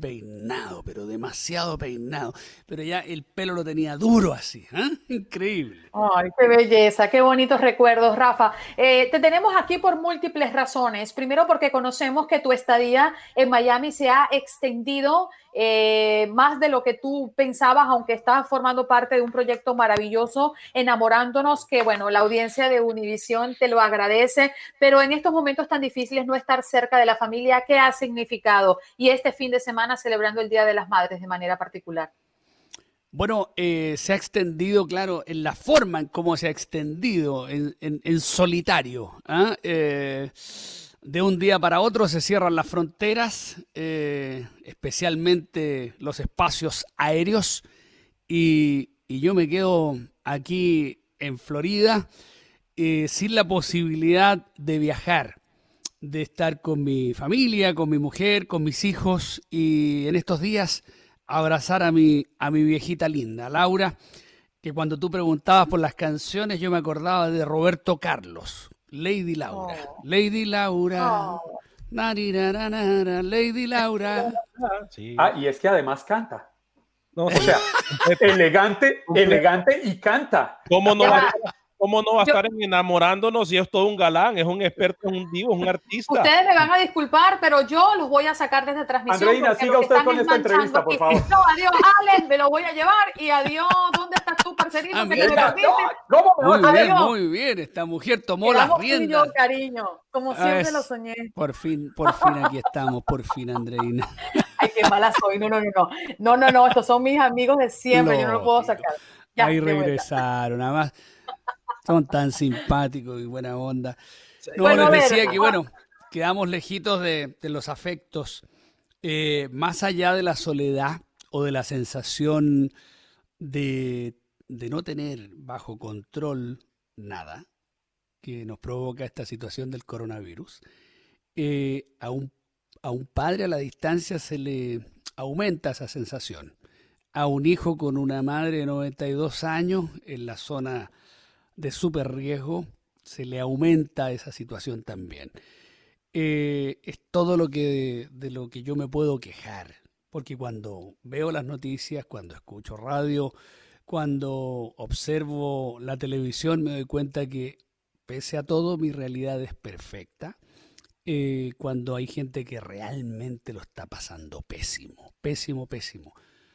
peinado, pero demasiado peinado. Pero ya el pelo lo tenía duro así. ¿eh? *laughs* Increíble. Ay, qué belleza, qué bonitos recuerdos, Rafa. Eh, te tenemos aquí por múltiples razones. Primero porque conocemos que tu estadía en Miami se ha extendido eh, más de lo que tú pensabas, aunque estás formando parte de un proyecto maravilloso, enamorándonos, que bueno, la audiencia de Univisión te lo agradece, pero en estos momentos tan difíciles no estar cerca de la familia, ¿qué ha significado? Y este fin de semana celebrando el Día de las Madres de manera particular. Bueno, eh, se ha extendido, claro, en la forma en cómo se ha extendido, en, solitario. ¿eh? De un día para otro se cierran las fronteras, eh, especialmente los espacios aéreos, y, y, yo me quedo aquí en Florida eh, sin la posibilidad de viajar, de estar con mi familia, con mi mujer, con mis hijos y en estos días abrazar a mi, a mi viejita linda, Laura, que cuando tú preguntabas por las canciones yo me acordaba de Roberto Carlos, Lady Laura, Oh. Lady Laura. Narirararara, Lady Laura. *laughs* Ah, y es que además canta. o sea, *laughs* elegante, elegante y canta. ¿Cómo no, va. Cómo no va a Yo- estar enamorándonos si es todo un galán? Es un experto, es un divo, es un artista. Ustedes me van a disculpar, pero yo los voy a sacar de esta transmisión. Andreina, porque siga usted están con es esta entrevista, manchando por aquí. favor. *laughs* No, adiós, Allen, me lo voy a llevar. Y adiós, ¿dónde estás tú, parcerito? Que te? Muy bien, muy bien. Esta mujer tomó las y yo, riendas. cariño, como Ah, siempre es- lo soñé. Por fin, por fin aquí estamos, por fin, Andreina. *laughs* Ay, qué mala soy. No, no, no, no. No, no, no. Estos son mis amigos de siempre. Yo no lo puedo sacar. Ya, Ahí regresaron, nada más. Son tan simpáticos y buena onda. No, Bueno, les decía que, bueno, quedamos lejitos de, de los afectos. Eh, más allá de la soledad o de la sensación de, de no tener bajo control nada que nos provoca esta situación del coronavirus, eh, a, un, a un padre a la distancia se le aumenta esa sensación. A un hijo con una madre de 92 años en la zona de super riesgo se le aumenta esa situación también. Eh, es todo lo que de lo que yo me puedo quejar, porque cuando veo las noticias, cuando escucho radio, cuando observo la televisión, me doy cuenta que pese a todo mi realidad es perfecta. Eh, cuando hay gente que realmente lo está pasando pésimo, pésimo, pésimo.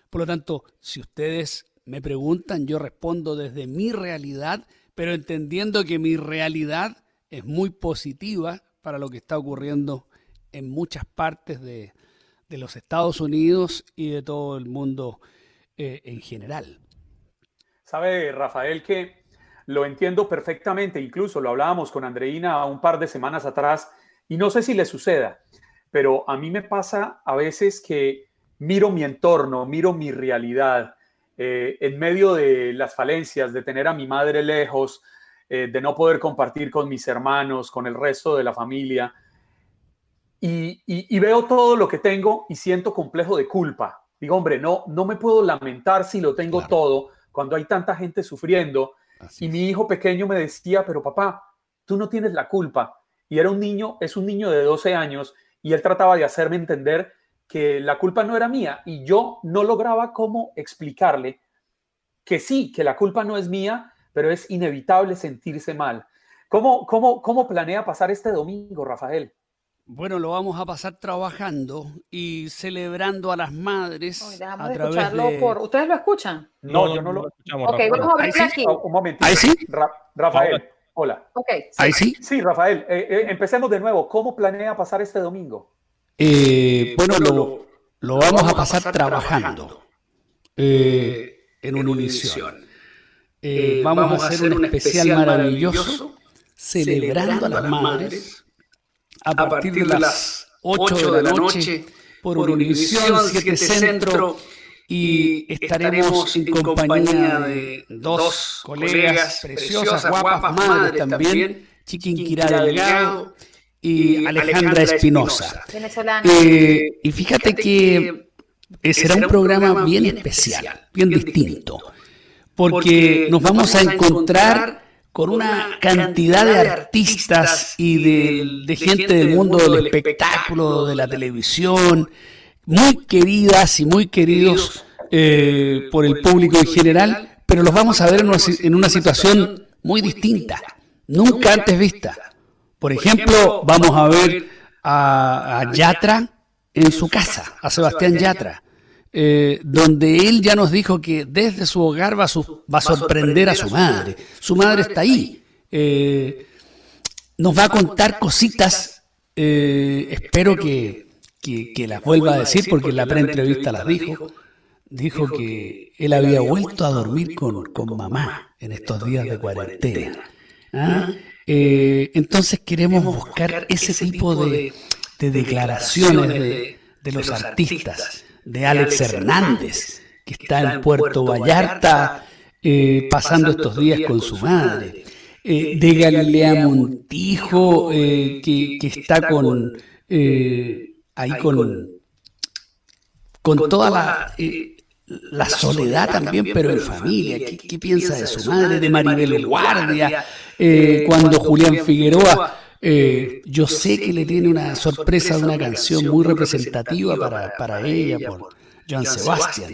Por lo tanto, si ustedes me preguntan, yo respondo desde mi realidad, pero entendiendo que mi realidad es muy positiva para lo que está ocurriendo en muchas partes de, de los Estados Unidos y de todo el mundo eh, en general. Sabe, Rafael, que lo entiendo perfectamente, incluso lo hablábamos con Andreina un par de semanas atrás, y no sé si le suceda, pero a mí me pasa a veces que miro mi entorno, miro mi realidad, eh, en medio de las falencias, de tener a mi madre lejos, eh, de no poder compartir con mis hermanos, con el resto de la familia, y, y- y veo todo lo que tengo y siento complejo de culpa. Digo, hombre, no, no me puedo lamentar si lo tengo todo cuando hay tanta gente sufriendo. y mi hijo pequeño me decía, pero papá, tú no tienes la culpa. Y era un niño, es un niño de 12 años, y él trataba de hacerme entender que la culpa no era mía. Y yo no lograba cómo explicarle que sí, que la culpa no es mía, pero es inevitable sentirse mal. ¿Cómo, cómo, cómo planea pasar este domingo, Rafael? Bueno, lo vamos a pasar trabajando y celebrando a las madres a de través escucharlo de... por. ¿Ustedes lo escuchan? No, yo no lo escuchamos. Ok, vamos a sí. aquí. Un momentito. ¿Ahí sí? Ra- Rafael, hola. Ok. Ahí sí. Sí, Rafael, eh, eh, empecemos de nuevo. ¿Cómo planea pasar este domingo? Eh, bueno, lo, lo vamos a pasar trabajando eh, en Univisión. Eh, vamos a hacer un especial maravilloso celebrando a las madres a partir de las 8 de la noche por Univisión 7 Centro y estaremos en compañía de dos colegas preciosas, guapas madres también, Chiquinquirá Delgado y Alejandra Espinosa. Venezolana. Eh, y fíjate que eh, será un programa bien especial, bien distinto, porque nos vamos a encontrar con una cantidad de artistas y de, de gente del mundo del espectáculo, de la televisión, muy queridas y muy queridos eh, por el público en general, pero los vamos a ver en una, en una situación muy distinta, nunca antes vista. Por ejemplo, vamos a ver a, a Yatra en su casa, a Sebastián Yatra, eh, donde él ya nos dijo que desde su hogar va, a su- va a sorprender a su madre. Su madre está ahí. Eh, nos va a contar cositas, eh, espero que, que- que las vuelva a decir, porque en la preentrevista las dijo. Dijo que él había vuelto a dormir con, con mamá en estos días de cuarentena. ¿Ah? Eh, entonces queremos buscar ese tipo de, de declaraciones de, de los artistas, de Alex Hernández, que está en Puerto Vallarta eh, pasando estos días con su madre. eh, de Galilea Montijo, eh, que, que, está con eh, ahí con, con toda la, la soledad también, pero en familia. ¿Qué, qué piensa de su madre, de Maribel Guardia? cuando Julián Figueroa yo sé que le tiene una sorpresa de una canción muy representativa para, para ella por Joan Sebastián.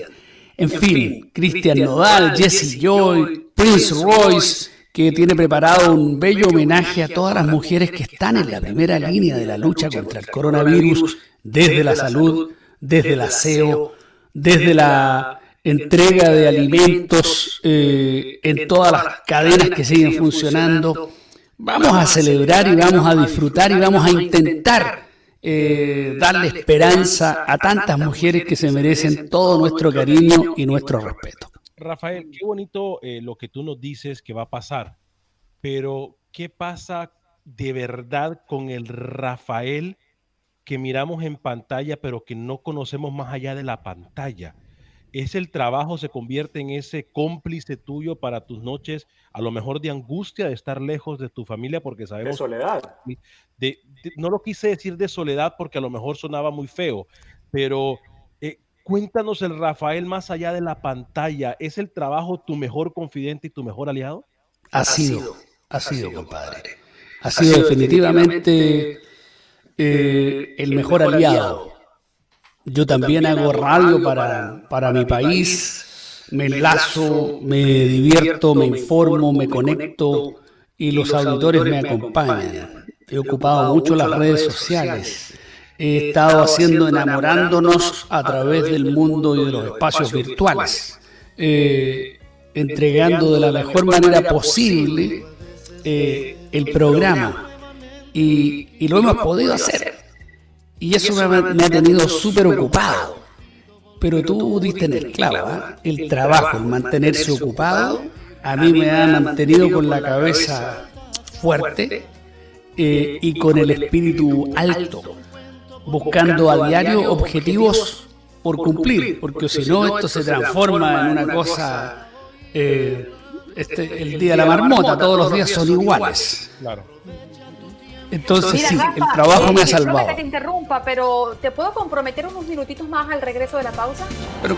En fin, Cristian Nodal, Jesse Joy, Prince Royce, que tiene preparado un bello homenaje a todas las mujeres que están en la primera línea de la lucha contra el coronavirus, desde la salud, desde el aseo, desde la entrega de alimentos eh, en todas las cadenas que siguen funcionando. Vamos a celebrar y vamos a disfrutar y vamos a intentar eh, darle esperanza a tantas mujeres que se merecen todo nuestro cariño y nuestro respeto. Rafael, qué bonito eh, lo que tú nos dices que va a pasar, pero ¿qué pasa de verdad con el Rafael que miramos en pantalla, pero que no conocemos más allá de la pantalla? ¿Es el trabajo se convierte en ese cómplice tuyo para tus noches, a lo mejor de angustia de estar lejos de tu familia, porque sabemos... De soledad. no lo quise decir de soledad porque a lo mejor sonaba muy feo, pero eh, cuéntanos el Rafael más allá de la pantalla, ¿es el trabajo tu mejor confidente y tu mejor aliado? Ha sido, ha sido, compadre. Ha sido definitivamente eh, el mejor aliado. yo también hago radio para, para mi país, me enlazo, me divierto, me informo, me conecto y los auditores me acompañan. He ocupado mucho las redes sociales. He estado haciendo enamorándonos a través del mundo y de los espacios virtuales, eh, entregando de la mejor manera posible eh, el programa. Y, y lo hemos podido hacer y eso me, ha tenido súper ocupado. Pero tú diste en el clavo, ¿ah? el trabajo, el mantenerse ocupado, a mí me ha mantenido con la cabeza fuerte eh, y con el espíritu alto, buscando a diario objetivos por cumplir, porque si no esto se transforma en una cosa, eh, este, el día de la marmota, todos los días son iguales. Claro. Entonces sí, el trabajo me ha salvado. que te interrumpa, pero ¿te puedo comprometer unos minutitos más al regreso de la pausa? Pero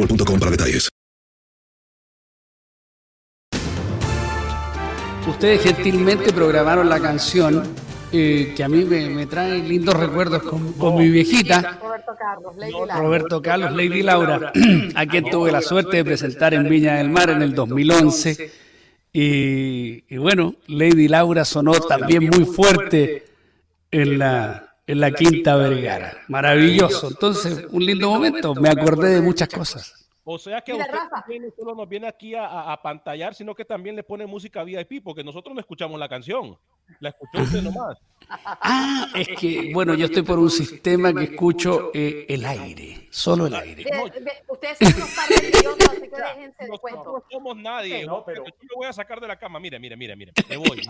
para detalles. Ustedes gentilmente programaron la canción eh, que a mí me, trae lindos recuerdos con, mi viejita. Roberto Carlos, Lady Laura. Roberto Carlos, Lady Laura, a quien tuve la suerte de presentar en Viña del Mar en el 2011. Y, y bueno, Lady Laura sonó también muy fuerte en la, en la Quinta Vergara. Maravilloso. Entonces, un lindo momento. Me acordé de muchas cosas. O sea que usted no solo nos viene aquí a, a, pantallar, sino que también le pone música VIP, porque nosotros no escuchamos la canción. La escuchó usted nomás. Ah, es que, bueno, yo estoy por un sistema que escucho eh, el aire, solo el aire. Ustedes son unos padres así que déjense de cuento. No somos nadie, no, pero yo me voy a sacar de la cama. Mira, mira, mira, mira, me voy.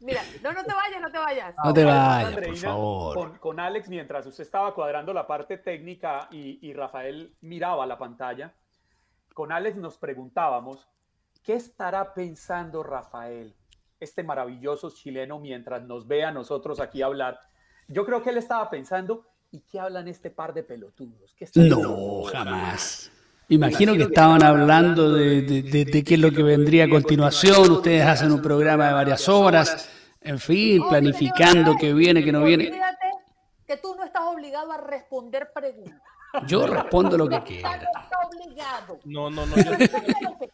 mira, no, no te vayas, no te vayas. No te vayas, por favor. Con, con, Alex, mientras usted estaba cuadrando la parte técnica y, y Rafael miraba la pantalla, con Alex nos preguntábamos, ¿qué estará pensando Rafael? Este maravilloso chileno mientras nos ve a nosotros aquí hablar. Yo creo que él estaba pensando, ¿y qué hablan este par de pelotudos? no, jamás. Imagino que estaban hablando de, de, qué es lo que vendría a continuación. Ustedes hacen un programa de varias horas, en fin, planificando qué viene, qué no viene. que tú no estás obligado a responder preguntas. Yo respondo lo que quiera. No, no, no. Pero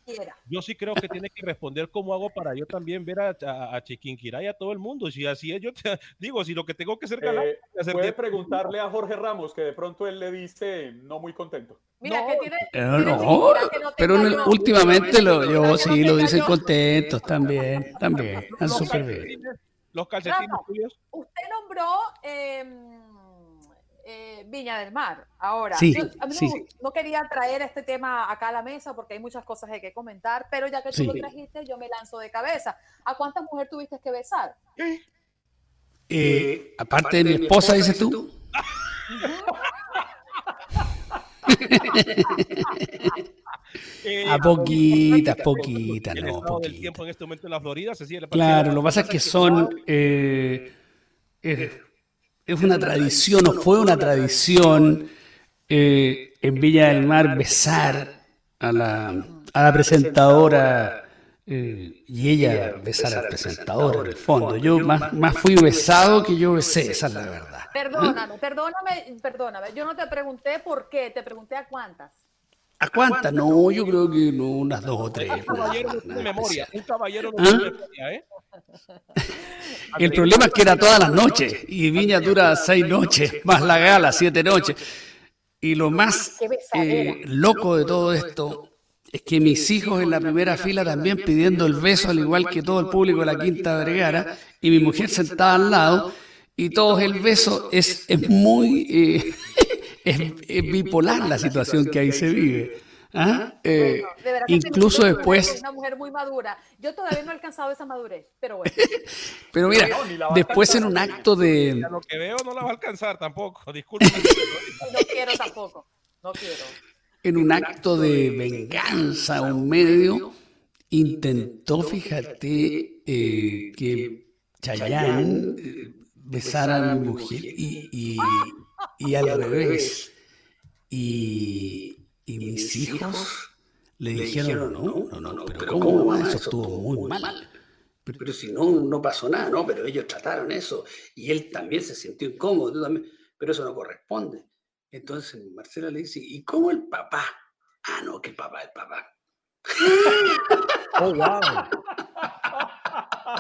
Yo, yo sí creo que tiene que responder cómo hago para yo también ver a, a, a Chiquinquirá y a todo el mundo. Si así es, yo te *laughs* digo, si lo que tengo que hacer galán, Eh, hacer puede preguntarle a Jorge Ramos que de pronto él le dice no muy contento. Mira, que tiene, Eh, tiene no, Chiquinquirá que no pero el- yo. últimamente lo, yo Que no sí lo dicen yo. contentos también, también, están Los súper bien. calcetines, los calcetines tuyos. Usted nombró eh, eh, Viña del Mar. Ahora, Sí, yo- a mí sí. no, no quería traer este tema acá a la mesa porque hay muchas cosas que comentar, pero ya que tú Sí. lo trajiste, yo me lanzo de cabeza. ¿A cuántas mujeres tuviste que besar? Eh, aparte de mi esposa, dices tú. *laughs* Eh, A poquitas, no, del poquitas. tiempo en este momento en la Florida se sigue Claro, lo que pasa es que son. Eh, es, una tradición, o fue una tradición eh, en Villa del Mar besar a la, a la presentadora eh, y ella besar al presentador en el fondo. Yo más, más fui besado que yo besé, esa es la verdad. Perdóname, perdóname, perdóname. Yo no te pregunté por qué, te pregunté a cuántas. ¿A cuántas? No, yo creo que no, unas dos o tres. Un caballero no tiene memoria. Un caballero no ¿Ah? tiene memoria, ¿eh? *laughs* El problema es que era todas las noches y Viña dura seis noches, más la gala, siete noches. Y lo más eh, loco de todo esto es que mis hijos en la primera fila también pidiendo el beso, al igual que todo el público de la Quinta Vergara, y mi mujer sentada al lado, y todos el beso es, es muy eh, *laughs* es, es bipolar la situación que ahí se vive. ¿ah? Eh, Bueno, de verdad que incluso felicito, después eres una mujer muy madura. Yo todavía no he alcanzado esa madurez, pero bueno. *laughs* Pero mira, después en un acto de, A lo que veo no la va a alcanzar tampoco. *laughs* Disculpe. No quiero tampoco. No quiero. en un acto de venganza, un medio intentó, fíjate, eh, que Chayanne eh, besara a mi mujer y, y- *laughs* y al revés. Y, y mis hijos le dijeron, no, no, no, no, pero ¿cómo va? Eso estuvo muy mal. Pero, pero si no, no pasó nada, no, pero ellos trataron eso y él también se sintió incómodo, tú también, pero eso no corresponde. Entonces Marcela le dice, ¿y cómo el papá? Ah, no, que el papá, el papá. *laughs* Oh, wow.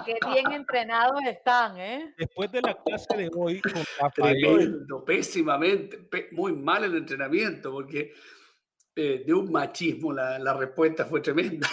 Qué bien entrenados están, ¿eh? Después de la clase de hoy con Rafael, Tremendo, pésimamente, muy mal el entrenamiento, porque eh, de un machismo la, la respuesta fue tremenda.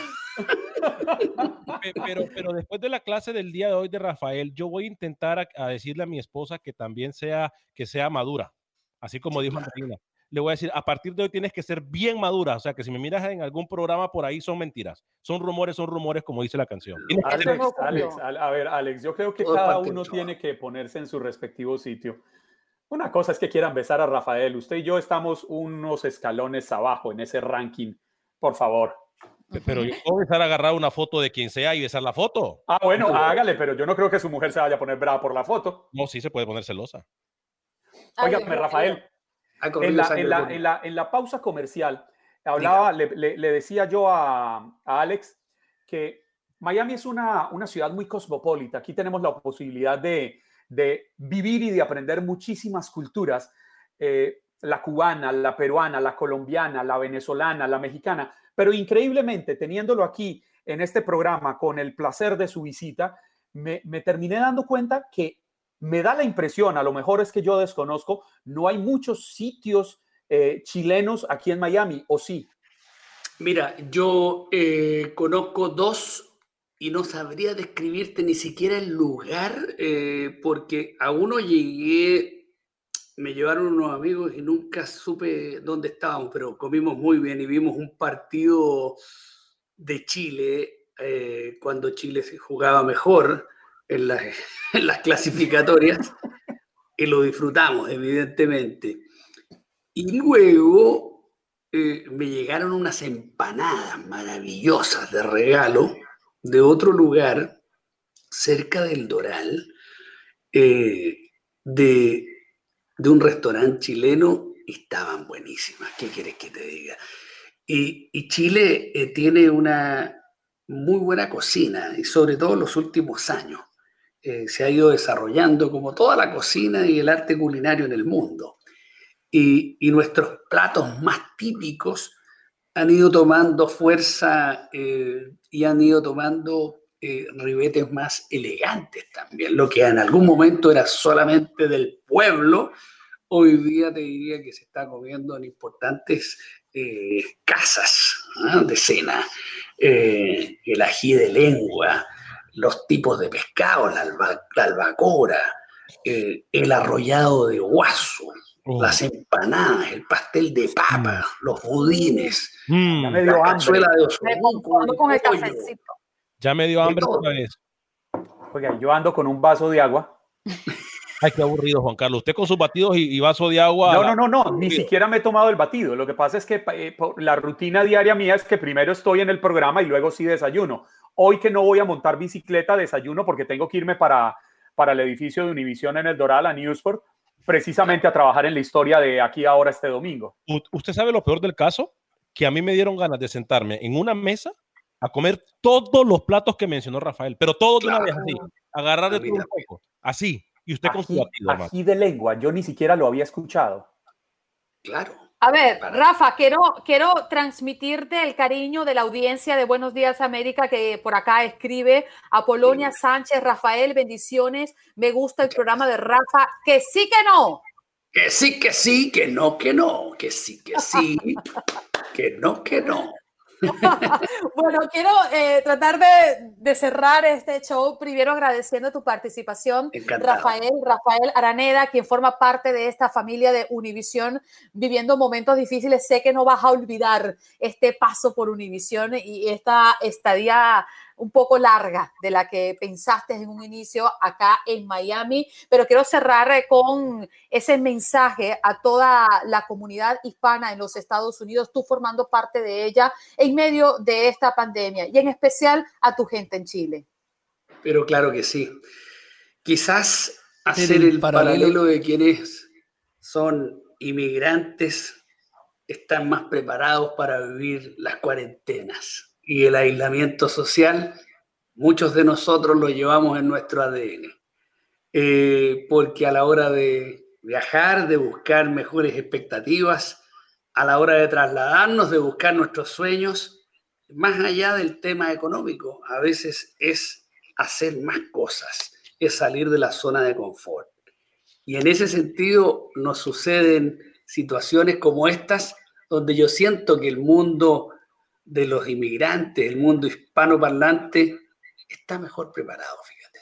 pe- pero, pero después de la clase del día de hoy de Rafael, yo voy a intentar a, a decirle a mi esposa que también sea, que sea madura, así como dijo Angelina. Le voy a decir, a partir de hoy tienes que ser bien madura, o sea, que si me miras en algún programa por ahí son mentiras, son rumores, son rumores, como dice la canción. Alex, Alex, al- a ver, Alex, yo creo que Todo cada uno tiene que ponerse en su respectivo sitio. Una cosa es que quieran besar a Rafael. Usted y yo estamos unos escalones abajo en ese ranking. Por favor. Pero yo puedo empezar a agarrar una foto de quien sea y besar la foto. Ah, bueno, hágale, pero yo no creo que su mujer se vaya a poner brava por la foto. No, sí se puede poner celosa. Óigame, Rafael, en la, sangre en, la, por- en, la, en la pausa comercial, hablaba, le, le- le decía yo a, a Alex que Miami es una, una ciudad muy cosmopolita. Aquí tenemos la posibilidad de, de vivir y de aprender muchísimas culturas. eh, la cubana, la peruana, la colombiana, la venezolana, la mexicana. Pero increíblemente, teniéndolo aquí en este programa con el placer de su visita, me, me terminé dando cuenta que me da la impresión, a lo mejor es que yo desconozco, no hay muchos sitios eh, chilenos aquí en Miami, ¿o sí? Mira, yo eh, conozco dos y no sabría describirte ni siquiera el lugar, eh, porque a uno llegué, me llevaron unos amigos y nunca supe dónde estábamos, pero comimos muy bien y vimos un partido de Chile eh, cuando Chile se jugaba mejor en, las- clasificatorias y lo disfrutamos, evidentemente. Y luego eh, me llegaron unas empanadas maravillosas de regalo de otro lugar cerca del Doral, eh, de, de un restaurante chileno, y estaban buenísimas. ¿Qué quieres que te diga? Y, y Chile eh, tiene una muy buena cocina, y sobre todo en los últimos años. Eh, se ha ido desarrollando como toda la cocina y el arte culinario en el mundo. Y, nuestros platos más típicos han ido tomando fuerza eh, y han ido tomando eh, ribetes más elegantes también. Lo que en algún momento era solamente del pueblo, hoy día te diría que se está comiendo en importantes casas ¿ah? de cena. el ají de lengua, los tipos de pescado, la, albacora, el arrollado de guaso, Oh. las empanadas, el pastel de papa, mm. los budines, mm. ya me dio la cazuela de con el cafecito. Ya me dio hambre otra vez. Oiga, yo ando con un vaso de agua. *laughs* Ay, qué aburrido, Juan Carlos. Usted con sus batidos y, vaso de agua. No, no, no, no, ni siquiera me he tomado el batido. Lo que pasa es que eh, la rutina diaria mía es que primero estoy en el programa y luego sí desayuno. Hoy que no voy a montar bicicleta, desayuno porque tengo que irme para, para el edificio de Univisión en el Doral, a Newsport precisamente a trabajar en la historia de aquí ahora este domingo. ¿Usted sabe lo peor del caso? Que a mí me dieron ganas de sentarme en una mesa a comer todos los platos que mencionó Rafael, pero todos de una vez así, agarrar de todo un poco, así, y usted con su Así de lengua, yo ni siquiera lo había escuchado. Claro. A ver, Rafa, quiero, quiero transmitirte el cariño de la audiencia de Buenos Días América que por acá escribe a Polonia Sánchez, Rafael, bendiciones. Me gusta el programa de Rafa. Que sí, que no. Que sí, que sí, que no, que no, que sí, que sí, *laughs* que no, que no. *laughs* bueno, quiero eh, tratar de, cerrar este show primero agradeciendo tu participación, Rafael, Rafael Araneda, quien forma parte de esta familia de Univisión, viviendo momentos difíciles. Sé que no vas a olvidar este paso por Univisión y esta estadía un poco larga de la que pensaste en un inicio acá en Miami, pero quiero cerrar eh, con ese mensaje a toda la comunidad hispana en los Estados Unidos, tú formando parte de ella en medio de esta pandemia y en especial a tu gente en Chile. Pero claro que sí. Quizás hacer el, paralelo de quienes son inmigrantes están más preparados para vivir las cuarentenas y el aislamiento social, muchos de nosotros lo llevamos en nuestro ADN. Eh, porque a la hora de viajar, de buscar mejores expectativas, a la hora de trasladarnos, de buscar nuestros sueños, más allá del tema económico, a veces es hacer más cosas, es salir de la zona de confort. Y en ese sentido nos suceden situaciones como estas, donde yo siento que el mundo de los inmigrantes, el mundo hispanoparlante, está mejor preparado, fíjate,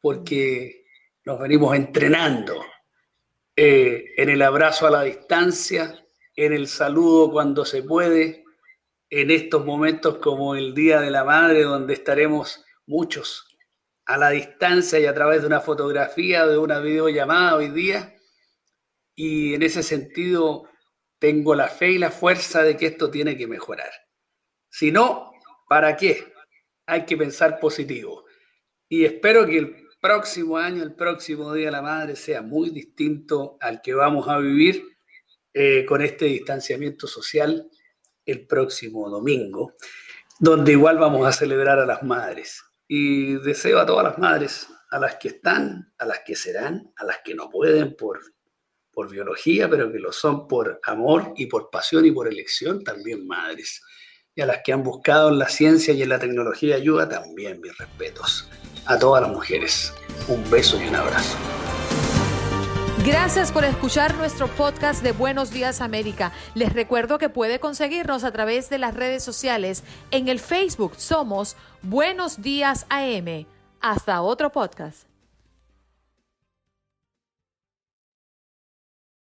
porque nos venimos entrenando eh, en el abrazo a la distancia, en el saludo cuando se puede, en estos momentos como el Día de la Madre, donde estaremos muchos a la distancia y a través de una fotografía, de una videollamada hoy día. Y en ese sentido, tengo la fe y la fuerza de que esto tiene que mejorar. Si no, ¿para qué? Hay que pensar positivo. Y espero que el próximo año, el próximo Día de la Madre, sea muy distinto al que vamos a vivir eh, con este distanciamiento social el próximo domingo, donde igual vamos a celebrar a las madres. Y deseo a todas las madres, a las que están, a las que serán, a las que no pueden por, por biología, pero que lo son por amor y por pasión y por elección, también madres y a las que han buscado en la ciencia y en la tecnología ayuda, también mis respetos. A todas las mujeres, un beso y un abrazo. Gracias por escuchar nuestro podcast de Buenos Días América. Les recuerdo que puede conseguirnos a través de las redes sociales. En el Facebook somos Buenos Días AM. Hasta otro podcast.